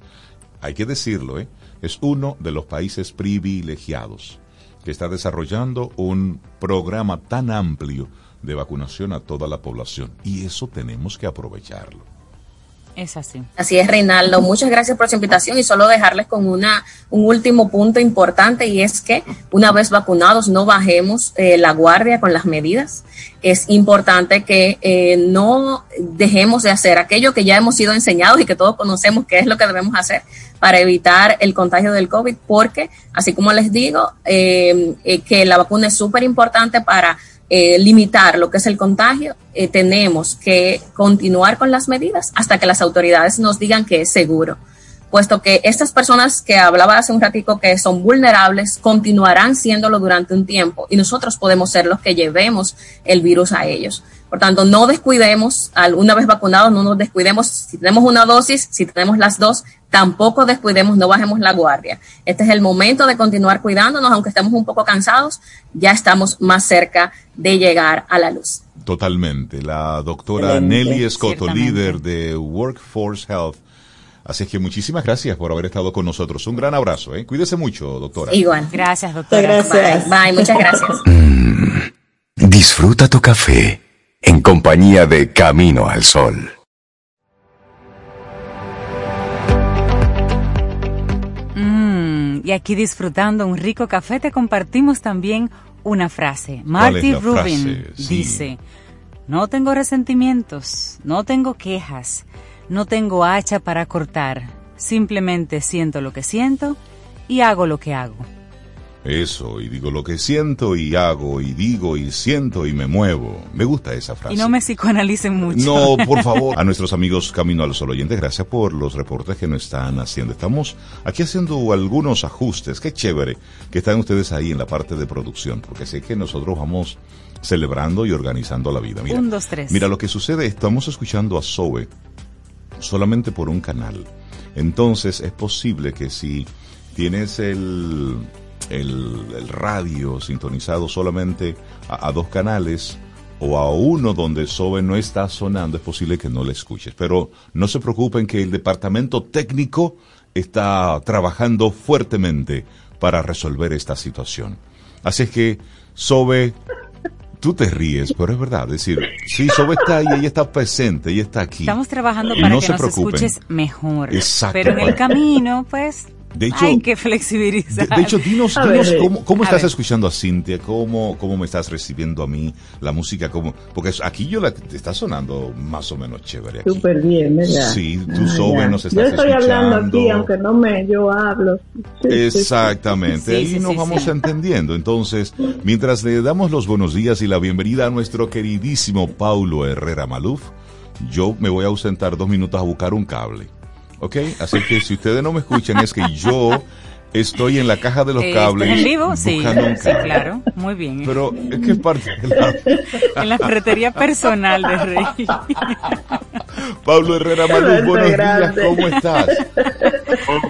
Hay que decirlo, ¿eh? es uno de los países privilegiados que está desarrollando un programa tan amplio de vacunación a toda la población y eso tenemos que aprovecharlo. Es así. Así es, Reinaldo. Muchas gracias por su invitación y solo dejarles con una, un último punto importante y es que una vez vacunados no bajemos eh, la guardia con las medidas. Es importante que eh, no dejemos de hacer aquello que ya hemos sido enseñados y que todos conocemos qué es lo que debemos hacer para evitar el contagio del COVID, porque, así como les digo, eh, que la vacuna es súper importante para eh, limitar lo que es el contagio, eh, tenemos que continuar con las medidas hasta que las autoridades nos digan que es seguro. Puesto que estas personas que hablaba hace un ratico que son vulnerables continuarán siéndolo durante un tiempo y nosotros podemos ser los que llevemos el virus a ellos. Por tanto, no descuidemos, una vez vacunados, no nos descuidemos si tenemos una dosis, si tenemos las dos, tampoco descuidemos, no bajemos la guardia. Este es el momento de continuar cuidándonos, aunque estemos un poco cansados, ya estamos más cerca de llegar a la luz. Totalmente. La doctora Nelly Escoto, líder de Workforce Health. Así que muchísimas gracias por haber estado con nosotros. Un gran abrazo. ¿eh? Cuídese mucho, doctora. Igual. Gracias, doctora. Gracias. Bye, muchas gracias. Mm, disfruta tu café en compañía de Camino al Sol. Mm, y aquí disfrutando un rico café te compartimos también una frase. Marty Rubin dice, no tengo resentimientos, no tengo quejas, no tengo hacha para cortar, simplemente siento lo que siento y hago lo que hago. Eso, y digo lo que siento y hago y digo y siento y me muevo. Me gusta esa frase. Y no me psicoanalicen mucho. No, por favor. A nuestros amigos Camino al Sol oyentes, gracias por los reportes que nos están haciendo. Estamos aquí haciendo algunos ajustes. Qué chévere que están ustedes ahí en la parte de producción, porque sé que nosotros vamos celebrando y organizando la vida. Mira, un, dos, tres. Mira, lo que sucede, estamos escuchando a Zoe solamente por un canal. Entonces es posible que si tienes el el, radio sintonizado solamente a, dos canales o a uno donde SOBE no está sonando, es posible que no le escuches. Pero no se preocupen que el departamento técnico está trabajando fuertemente para resolver esta situación. Así es que, Sobe, tú te ríes, pero es verdad. Es decir, sí, Sobe está ahí, ella está presente, ella está aquí. Estamos trabajando para que nos escuches mejor. Exacto. Pero en el camino, pues, de hecho, Hay que flexibilizar. De, hecho, dinos, cómo, estás escuchando a Cintia, cómo, cómo me estás recibiendo a mí la música, cómo, porque aquí yo la está sonando más o menos chévere. Súper bien, ¿verdad? Sí, tú ah, nos estás Yo estoy hablando aquí, aunque no me, yo hablo. Exactamente, ahí nos vamos entendiendo. Entonces, mientras le damos los buenos días y la bienvenida a nuestro queridísimo Paulo Herrera Maluf, yo me voy a ausentar dos minutos a buscar un cable. ¿Ok? Así que si ustedes no me escuchan es que yo estoy en la caja de los eh, cables. ¿En vivo? Sí, sí, claro, muy bien. Pero es que es parte de la... en la ferretería personal de Rey. Pablo Herrera Malú, buenos días, ¿cómo estás?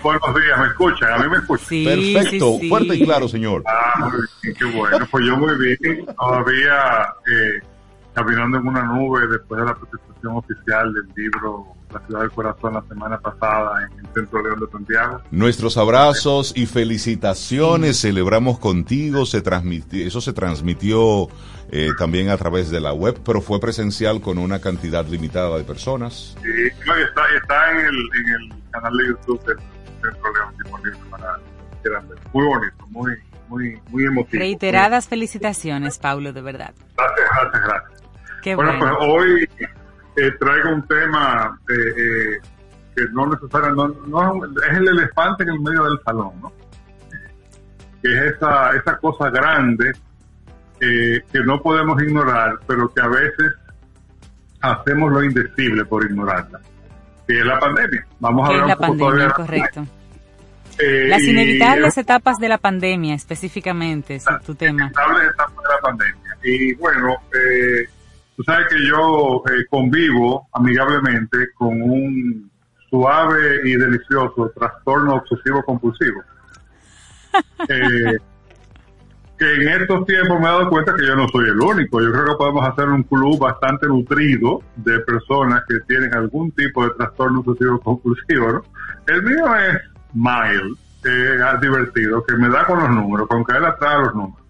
buenos días, ¿me escuchan? ¿A mí me escuchan? Sí, Perfecto, fuerte y claro, señor. Ah, qué bueno. Pues yo muy bien, todavía eh, caminando en una nube después de la presentación oficial del libro la ciudad del corazón la semana pasada en el Centro León de Santiago. Nuestros abrazos y felicitaciones, celebramos contigo, se transmitió, eso se transmitió eh, también a través de la web, pero fue presencial con una cantidad limitada de personas. Sí, está, está en, el, en el canal de YouTube del Centro León disponible para muy bonito, muy, muy, muy emotivo. Reiteradas felicitaciones, Paulo, de verdad. Gracias, gracias, gracias. Qué bueno, pues hoy eh, traigo un tema eh, eh, que no necesariamente, no, es el elefante en el medio del salón, ¿no? Que es esa, esa cosa grande que no podemos ignorar, pero que a veces hacemos lo indecible por ignorarla, que es la pandemia. Vamos a ver la pandemia, correcto. Las inevitables etapas de la pandemia, específicamente, es tu tema. Las inevitables etapas de la pandemia. Y bueno, eh, Tú sabes que yo eh, convivo amigablemente con un suave y delicioso trastorno obsesivo compulsivo. Eh, que en estos tiempos me he dado cuenta que yo no soy el único. Yo creo que podemos hacer un club bastante nutrido de personas que tienen algún tipo de trastorno obsesivo compulsivo. ¿no? El mío es mild, eh, divertido, que me da con los números, con él atrae los números.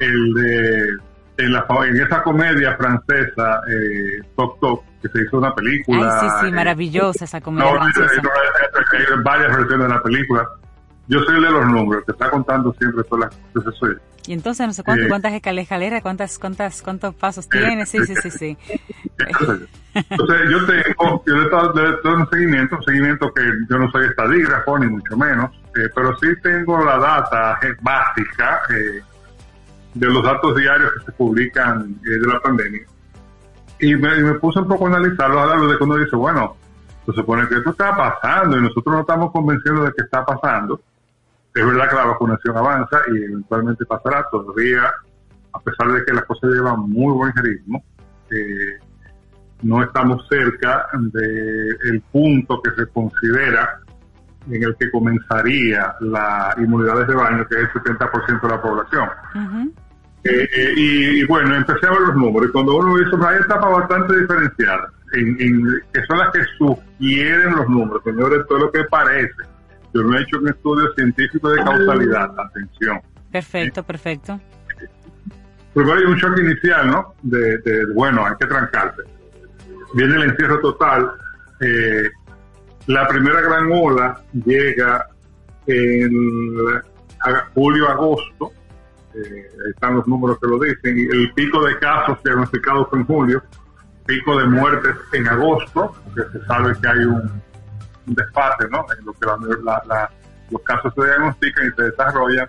el de en, la, en esa comedia francesa, eh, Toc Toc, que se hizo una película. Ay, sí, sí, maravillosa esa comedia francesa. hay varias versiones de la película. Yo soy el de los números, que está contando siempre todas las cosas. Soy. Y entonces, no sé cuánto, eh, cuántas escaleras, cuántas, cuántas, cuántos pasos eh, tiene. Sí, sí, sí, sí. Entonces, yo tengo, yo le doy un seguimiento, un seguimiento que yo no soy estadígrafo, ni mucho menos, eh, pero sí tengo la data básica eh, de los datos diarios que se publican eh, de la pandemia. Y me, puse un poco a analizarlo, a lo de cuando dice, bueno, Se supone que esto está pasando y nosotros no estamos convencidos de que está pasando. Es verdad que la vacunación avanza y eventualmente pasará. Todavía, a pesar de que las cosas llevan muy buen ritmo, eh, no estamos cerca del punto que se considera en el que comenzaría la inmunidad de rebaño, que es el 70% de la población. Eh, eh, y, bueno, empecé a ver los números. Y cuando uno hizo, hay etapas bastante diferenciadas, en, que son las que sugieren los números, señores, todo lo que parece. Yo no he hecho un estudio científico de causalidad, atención. Perfecto, perfecto. Primero hay un shock inicial, ¿no? De, de bueno, hay que trancarse. Viene el encierro total. Eh, la primera gran ola llega en julio-agosto, eh, están los números que lo dicen, el pico de casos diagnosticados en julio, pico de muertes en agosto, porque se sabe que hay un, un despate ¿no? en lo que los casos se diagnostican y se desarrollan,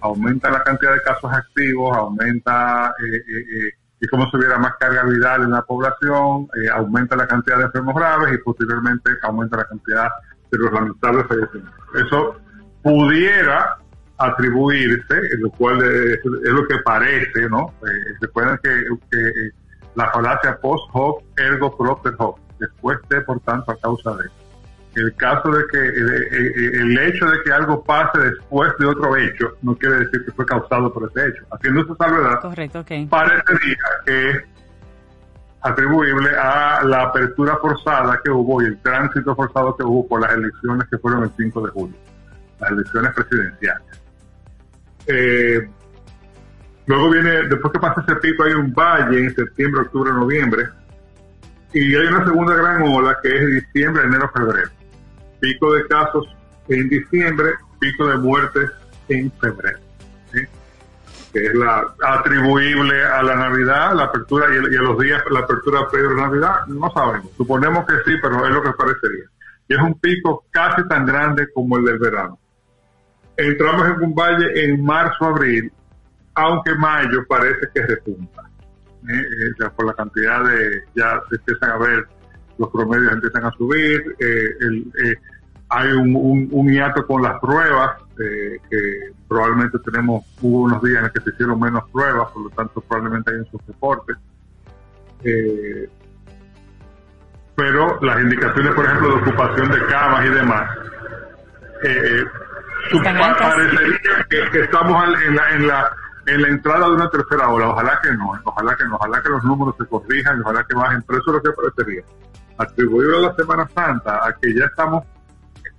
aumenta la cantidad de casos activos, aumenta eh, eh, y como se hubiera más carga viral en la población, eh, aumenta la cantidad de enfermos graves y posteriormente aumenta la cantidad de los lamentables fallecimientos. Eso pudiera atribuirse, lo cual es, lo que parece, ¿no? Eh, recuerden que, que, la falacia post hoc ergo propter hoc, después de, por tanto, a causa de el caso de que el hecho de que algo pase después de otro hecho no quiere decir que fue causado por ese hecho. Haciendo esa salvedad, Correcto, parecería que es atribuible a la apertura forzada que hubo y el tránsito forzado que hubo por las elecciones que fueron el 5 de julio, las elecciones presidenciales. Eh, luego viene, después que pasa ese pico, hay un valle en septiembre, octubre, noviembre, y hay una segunda gran ola que es diciembre, enero, febrero pico de casos en diciembre, pico de muertes en febrero. Que es la atribuible a la Navidad, la apertura y, a los días, la apertura previa de Navidad, no sabemos. Suponemos que sí, pero es lo que parecería. Y es un pico casi tan grande como el del verano. Entramos en un valle en marzo, abril, aunque mayo parece que repunta. ¿eh? Eh, por la cantidad de, ya se empiezan a ver los promedios empiezan a subir, eh, eh, hay un, un, hiato con las pruebas, eh, que probablemente tenemos, hubo unos días en los que se hicieron menos pruebas, por lo tanto probablemente hay en sus reportes. pero las indicaciones, por ejemplo, de ocupación de camas y demás, parecería que, que, estamos en la, en la en la entrada de una tercera ola. Ojalá que no, ojalá que no, ojalá que los números se corrijan, ojalá que bajen, pero eso es lo que parecería atribuir a la Semana Santa a que ya estamos,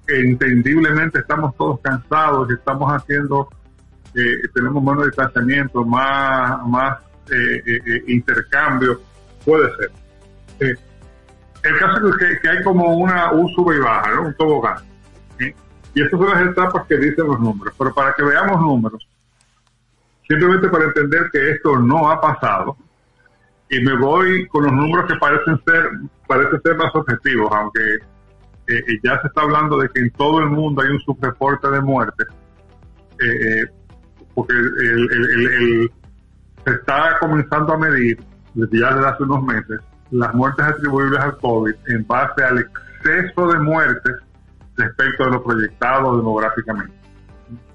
entendiblemente estamos todos cansados y estamos haciendo, eh, tenemos menos distanciamiento, más, más eh, eh, intercambio, puede ser. el caso es que, hay como una, un sube y baja, ¿no? un tobogán. Y estas son las etapas que dicen los números. Pero para que veamos números, simplemente para entender que esto no ha pasado, y me voy con los números que parecen ser, parece ser más objetivos, aunque eh, eh, ya se está hablando de que en todo el mundo hay un subreporte de muertes, eh, porque se está comenzando a medir desde ya desde hace unos meses las muertes atribuibles al COVID en base al exceso de muertes respecto de lo proyectado demográficamente.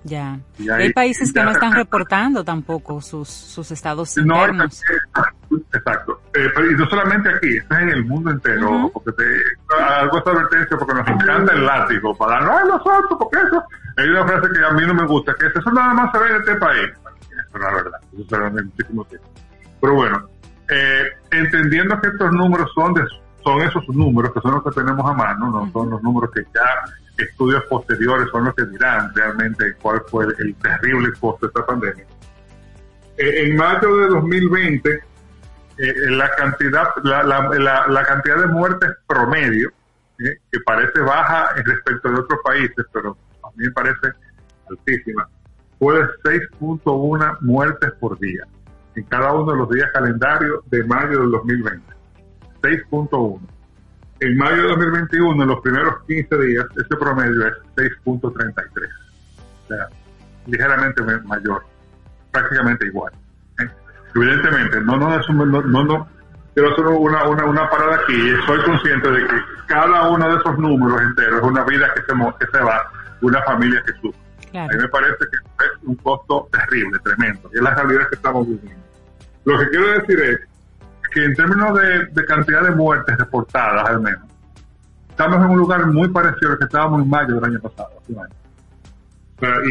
Ya. hay países que no están reportando tampoco sus, sus estados internos. exacto. Eh, y no solamente aquí, está en el mundo entero. Porque te, algo esta advertencia porque nos encanta el látigo para no es nosotros, porque eso. Hay una frase que a mí no me gusta, que eso nada más se ve en este país. Eso no es verdad. Eso se ve en muchísimo tiempo. Pero bueno, eh, entendiendo que estos números son de, son esos números que son los que tenemos a mano, no son los números que ya estudios posteriores son los que dirán realmente cuál fue el, terrible costo de esta pandemia. Eh, en mayo de 2020, eh, la cantidad la, la, cantidad de muertes promedio, eh, que parece baja respecto de otros países, pero a mí me parece altísima, fue de 6.1 muertes por día en cada uno de los días calendarios de mayo del 2020. 6.1 en mayo de 2021, en los primeros 15 días, ese promedio es 6.33. O sea, ligeramente mayor, prácticamente igual. ¿eh? Evidentemente, no, no, no, no, quiero hacer una, una, una, parada aquí y soy consciente de que cada uno de esos números enteros es una vida que se, que se va, una familia que sufre. A mí me parece que es un costo terrible, tremendo, y es la realidad que estamos viviendo. Lo que quiero decir es que en términos de, cantidad de muertes reportadas, al menos, estamos en un lugar muy parecido al que estábamos en mayo del año pasado,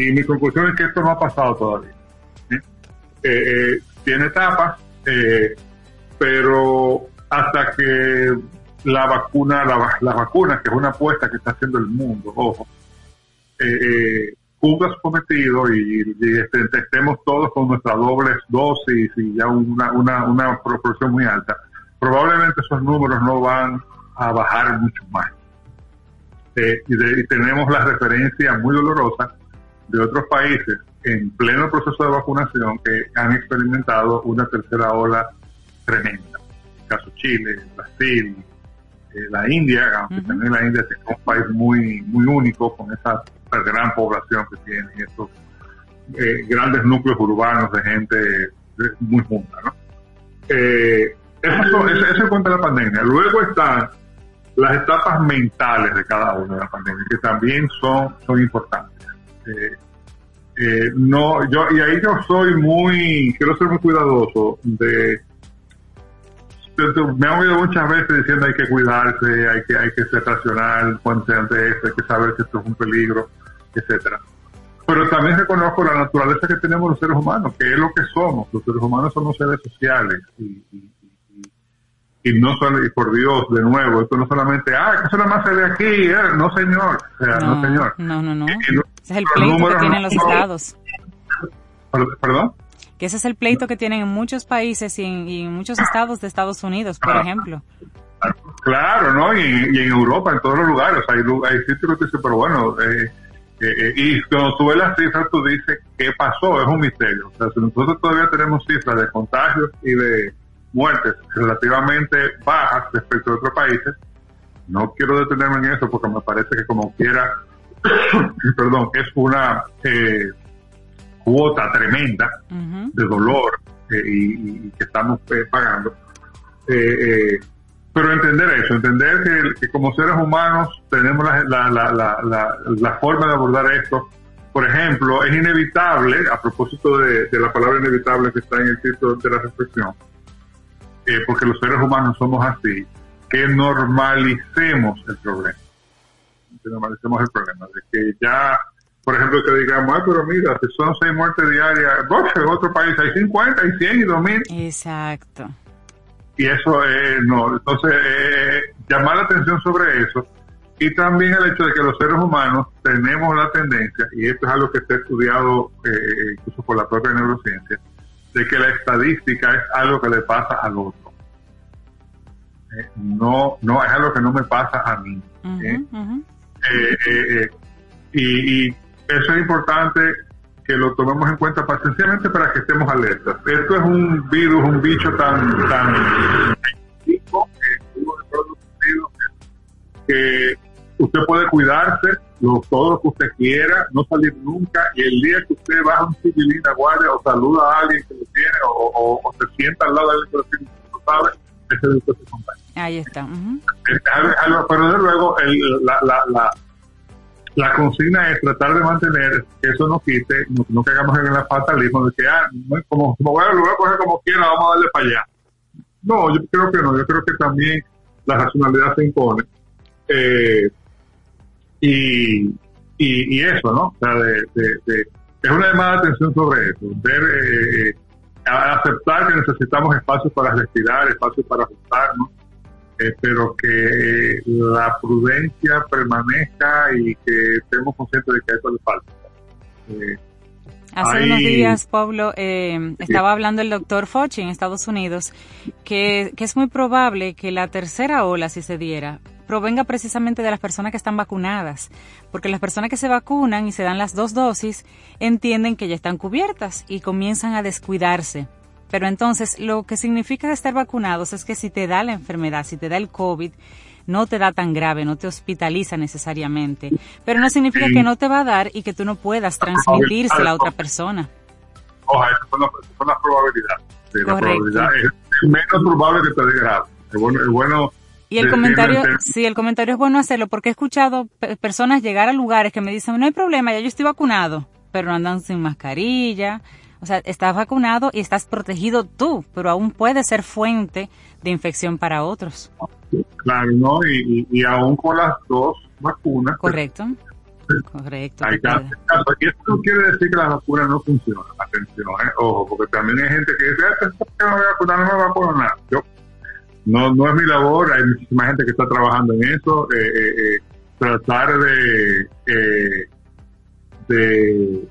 y mi conclusión es que esto no ha pasado todavía. Eh, eh, tiene etapas, eh, pero hasta que la vacuna, la, la, vacuna, que es una apuesta que está haciendo el mundo, ojo, cumpla su cometido y, este, estemos todos con nuestra doble dosis y ya una, una, una proporción muy alta, probablemente esos números no van a bajar mucho más. Eh, y, tenemos la referencia muy dolorosa de otros países en pleno proceso de vacunación que han experimentado una tercera ola tremenda. el caso Chile, Brasil, eh, la India, aunque también la India es un país muy, muy único con esa gran población que tiene estos eh, grandes núcleos urbanos de gente muy junta. ¿no? Eh, eso, eso, eso, en cuanto a la pandemia. Luego están las etapas mentales de cada uno de la pandemia, que también son, son importantes. Eh, no, yo, y ahí yo soy muy, quiero ser muy cuidadoso de, me han oído muchas veces diciendo hay que cuidarse, hay que, hay que ser racional se ante esto, hay que saber que esto es un peligro etcétera. Pero también reconozco la naturaleza que tenemos los seres humanos, que es lo que somos. Los seres humanos somos seres sociales y, y, no solo, y por Dios, de nuevo, esto no solamente, ah, que eso nada más se ve aquí, eh, no señor, o sea, no, señor. No, no, no. ese es el pleito que tienen los estados. ¿Perdón? Que ese es el pleito que tienen en muchos países y en, muchos estados de Estados Unidos, por ejemplo. Claro, ¿no? Y, y, en Europa, en todos los lugares. Hay, hay sitios que dicen, pero bueno, eh, eh, eh, y cuando tú ves las cifras, tú dices, ¿qué pasó? Es un misterio. O sea, si nosotros todavía tenemos cifras de contagios y de muertes relativamente bajas respecto a otros países, no quiero detenerme en eso porque me parece que como quiera, perdón, es una eh, cuota tremenda de dolor y, que estamos pagando. Pero entender eso, entender que, como seres humanos tenemos la, la, la, la, forma de abordar esto. Por ejemplo, es inevitable, a propósito de, la palabra inevitable que está en el título de la reflexión, eh, porque los seres humanos somos así, que normalicemos el problema. Que normalicemos el problema. De que ya, por ejemplo, que digamos, pero mira, si son seis muertes diarias, en otro país hay 50 y 100 y 2000. Exacto y eso eh, no. Entonces, eh, llamar la atención sobre eso y también el hecho de que los seres humanos tenemos la tendencia, y esto es algo que está estudiado eh, incluso por la propia neurociencia, de que la estadística es algo que le pasa al otro. Eh, no, no es algo que no me pasa a mí. y, y eso es importante que lo tomemos en cuenta sencillamente para que estemos alertas. Esto es un virus, un bicho tan tan que usted puede cuidarse lo, todo lo que usted quiera, no salir nunca y el día que usted baja un civilina guardia o saluda a alguien que lo tiene o, se sienta al lado de alguien que lo sabe, ese es el se Ahí está. pero de luego el, la, la la consigna es tratar de mantener que eso no quite, no, no hagamos en el fatalismo de que, ah, como, como a, lo voy a coger como quiera, vamos a darle para allá. No, yo creo que no, yo creo que también la racionalidad se impone. Eh, y, y, eso, ¿no? O sea, es una llamada de atención sobre eso, ver, eh, aceptar que necesitamos espacios para respirar, espacios para ajustarnos, pero que la prudencia permanezca y que estemos conscientes de que eso le falta. Eh, Hace unos días, Pablo, eh, estaba hablando el doctor Fauci en Estados Unidos que, que es muy probable que la tercera ola, si se diera, provenga precisamente de las personas que están vacunadas, porque las personas que se vacunan y se dan las dos dosis entienden que ya están cubiertas y comienzan a descuidarse. Pero entonces, lo que significa estar vacunados es que si te da la enfermedad, si te da el COVID, no te da tan grave, no te hospitaliza necesariamente. Pero no significa que no te va a dar y que tú no puedas transmitirse a la otra persona. Ojalá, esas son, las, probabilidades. La probabilidad es menos probable que te dé grave. Es bueno, es bueno y el comentario, sí, el comentario es bueno hacerlo porque he escuchado personas llegar a lugares que me dicen, no hay problema, ya yo estoy vacunado, pero no andan sin mascarilla. O sea, estás vacunado y estás protegido tú, pero aún puede ser fuente de infección para otros. Claro, ¿no? Y, y, aún con las dos vacunas. Pues, Correcto. Correcto. Hay Y esto no quiere decir que la vacuna no funciona. Atención, ¿eh? ojo, porque también hay gente que dice, ah, no me voy a vacunar, no me voy a vacunar. Yo no, no es mi labor, hay muchísima gente que está trabajando en eso, eh, eh, tratar de, eh, de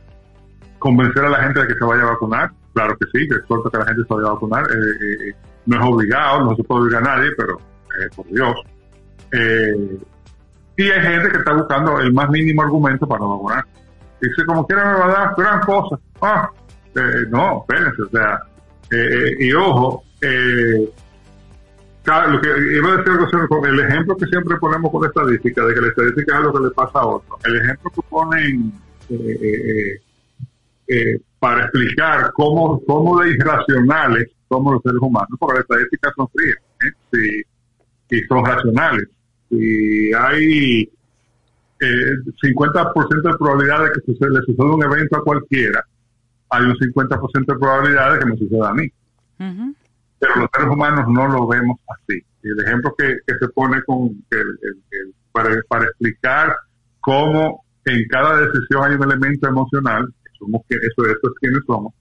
convencer a la gente de que se vaya a vacunar, claro que sí, que es que la gente se vaya a vacunar, no es obligado, no se puede obligar a nadie, pero por Dios. y hay gente que está buscando el más mínimo argumento para no vacunar. Dice, como quiera me va a dar gran cosa. Ah, no, espérense, o sea, y ojo, eh, lo que iba a decir con el ejemplo que siempre ponemos con la estadística, de que la estadística es lo que le pasa a otro. El ejemplo que ponen eh, eh, eh, para explicar cómo, cómo de irracionales somos los seres humanos, porque las estadísticas son frías y son racionales. Si hay 50% de probabilidad de que sucede, le suceda un evento a cualquiera, hay un 50% de probabilidad de que me suceda a mí pero los seres humanos no lo vemos así. el ejemplo que, se pone con para, explicar cómo en cada decisión hay un elemento emocional, que eso, eso es quienes somos,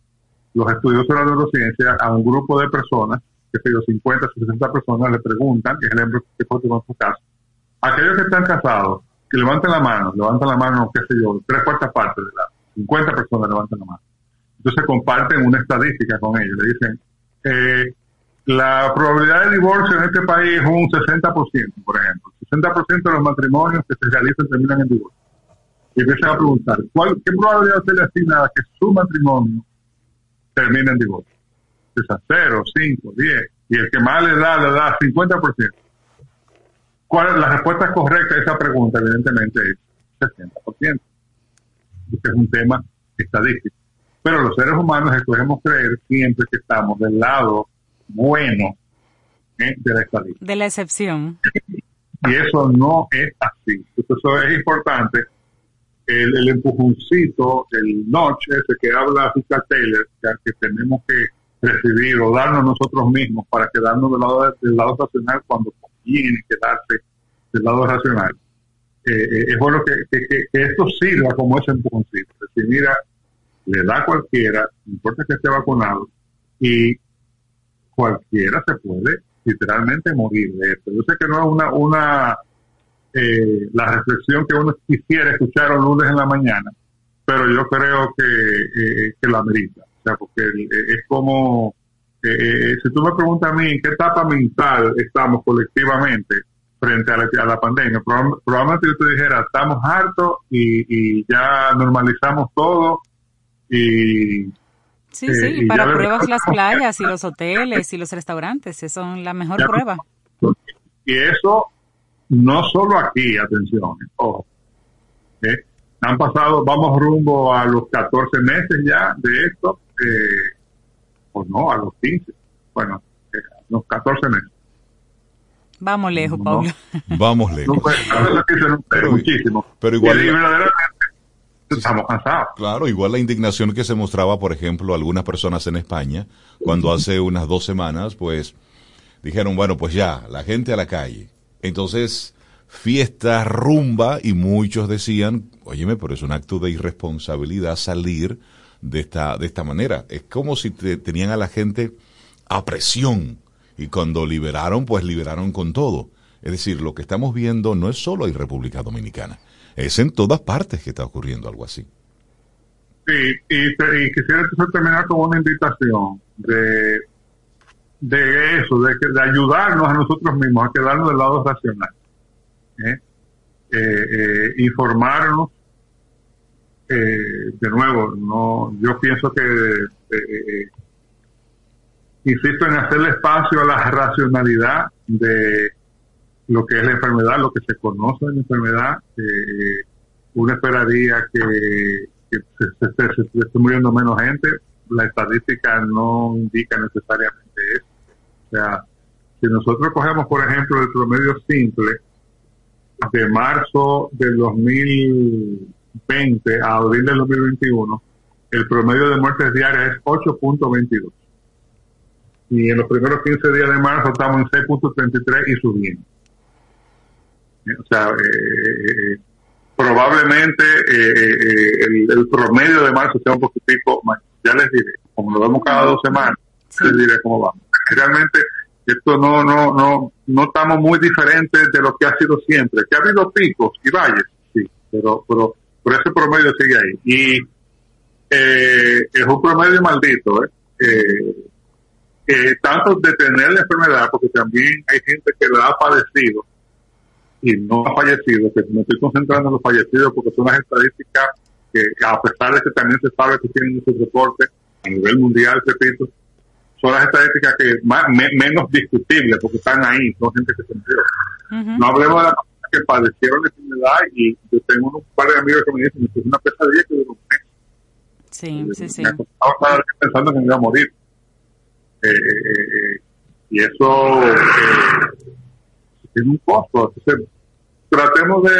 los estudios de la neurociencia a un grupo de personas, que sé yo, 50, 60 personas le preguntan, que es el ejemplo que pone en su caso, aquellos que están casados, que levanten la mano, levantan la mano, qué sé yo, tres cuartas partes de la, 50 personas levantan la mano. Entonces comparten una estadística con ellos, le dicen, eh, la probabilidad de divorcio en este país es un 60%, por ejemplo. 60% de los matrimonios que se realizan terminan en divorcio. Y empiezan a preguntar, ¿cuál, ¿qué probabilidad se le asigna a que su matrimonio termine en divorcio? Es a 0, 5, 10. Y el que más le da, le da 50%. ¿Cuál, la respuesta correcta a esa pregunta, evidentemente, es 60%. Este es un tema estadístico. Pero los seres humanos escogemos creer siempre que estamos del lado bueno ¿eh? de la estadística. De la excepción. Y eso no es así. Eso es importante. El, empujoncito, el notch ese que habla Fiscal Taylor, que tenemos que recibir o darnos nosotros mismos para quedarnos del lado, del lado racional cuando conviene quedarse del lado racional. Eh, eh, es bueno que, que, esto sirva como ese empujoncito. Es decir, mira, le da a cualquiera, no importa que esté vacunado, y cualquiera se puede literalmente morir de esto. Yo sé que no es una, una eh, la reflexión que uno quisiera escuchar un lunes en la mañana, pero yo creo que, eh, que la amerita. O sea, porque eh, es como, si tú me preguntas a mí en qué etapa mental estamos colectivamente frente a la, a la pandemia, probablemente yo te dijera, estamos hartos y, y ya normalizamos todo y Sí, sí, y para pruebas las playas y los hoteles y los restaurantes, son la mejor prueba. Y eso no solo aquí, atención, ojo. ¿eh? Han pasado, vamos rumbo a los 14 meses ya de esto, eh, o no, a los 15, bueno, eh, los 14 meses. Vamos lejos, Pablo. Vamos lejos. pero, muchísimo. Pero igual estamos cansados. Claro, igual la indignación que se mostraba, por ejemplo, algunas personas en España, cuando hace unas dos semanas, pues dijeron, bueno, pues ya, la gente a la calle. Entonces, fiesta, rumba, y muchos decían, óyeme, pero es un acto de irresponsabilidad salir de esta, de esta manera. Es como si tenían a la gente a presión, y cuando liberaron, pues liberaron con todo. Es decir, lo que estamos viendo no es solo en República Dominicana es en todas partes que está ocurriendo algo así. Sí, y, quisiera terminar con una invitación de, de eso, de, de ayudarnos a nosotros mismos a quedarnos del lado racional. ¿eh? Eh, eh, informarnos, de nuevo, no yo pienso que, insisto en hacerle espacio a la racionalidad de lo que es la enfermedad, lo que se conoce de la enfermedad. Eh, uno esperaría que, se, esté muriendo menos gente. La estadística no indica necesariamente eso. Sea, si nosotros cogemos, por ejemplo, el promedio simple de marzo del 2020 a abril del 2021, el promedio de muertes diarias es 8.22. Y en los primeros 15 días de marzo estamos en 6.33 y subiendo. O sea, eh, probablemente eh, el, promedio de marzo sea un poquitico más. Ya les diré, como lo vemos cada dos semanas, les diré cómo vamos. Realmente esto no, no, no, no estamos muy diferentes de lo que ha sido siempre. Que ha habido picos y valles, sí, pero, pero, pero ese promedio sigue ahí. Y eh, es un promedio maldito, ¿eh? eh, tanto de tener la enfermedad, porque también hay gente que la ha padecido y no ha fallecido, que me estoy concentrando en los fallecidos porque son las estadísticas que, a pesar de que también se sabe que tienen muchos reportes a nivel mundial, repito, son las estadísticas que más, menos discutibles porque están ahí, son gente que se murió. No hablemos de las personas que padecieron la enfermedad y yo tengo un par de amigos que me dicen que es una pesadilla que duró un mes. Sí, sí, sí. Estaba pensando que me iba a morir. Eh, eh, eh, y eso tiene un costo. Entonces, tratemos de,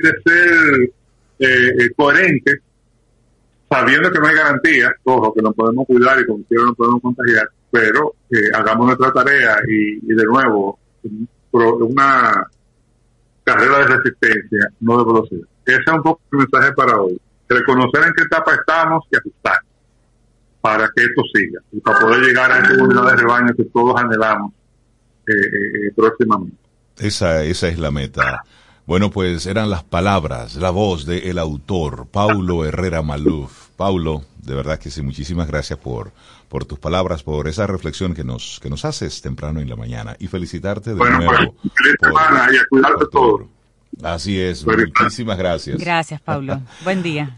de, ser coherentes, sabiendo que no hay garantía, ojo, que nos podemos cuidar y con no nos podemos contagiar, pero hagamos nuestra tarea y, de nuevo, una carrera de resistencia, no de velocidad. Ese es un poco el mensaje para hoy. Reconocer en qué etapa estamos y ajustar para que esto siga y para poder llegar a esa comunidad de rebaño que todos anhelamos eh, eh, próximamente. Esa, esa es la meta. Bueno, pues eran las palabras, la voz del autor, Paulo Herrera Maluf. Paulo, de verdad que sí, muchísimas gracias por, por tus palabras, por esa reflexión que nos, que nos haces temprano en la mañana y felicitarte de bueno, nuevo. Pues, feliz semana y a cuidarte todo. Así es, muchísimas gracias. Gracias, Paulo. Buen día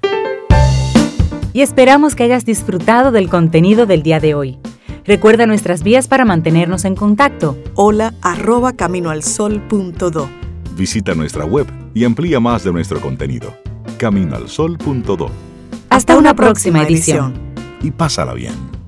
y esperamos que hayas disfrutado del contenido del día de hoy. Recuerda nuestras vías para mantenernos en contacto. Hola arroba caminoalsol.do. Visita nuestra web y amplía más de nuestro contenido. Caminoalsol.do. Hasta, una, próxima, edición. Y pásala bien.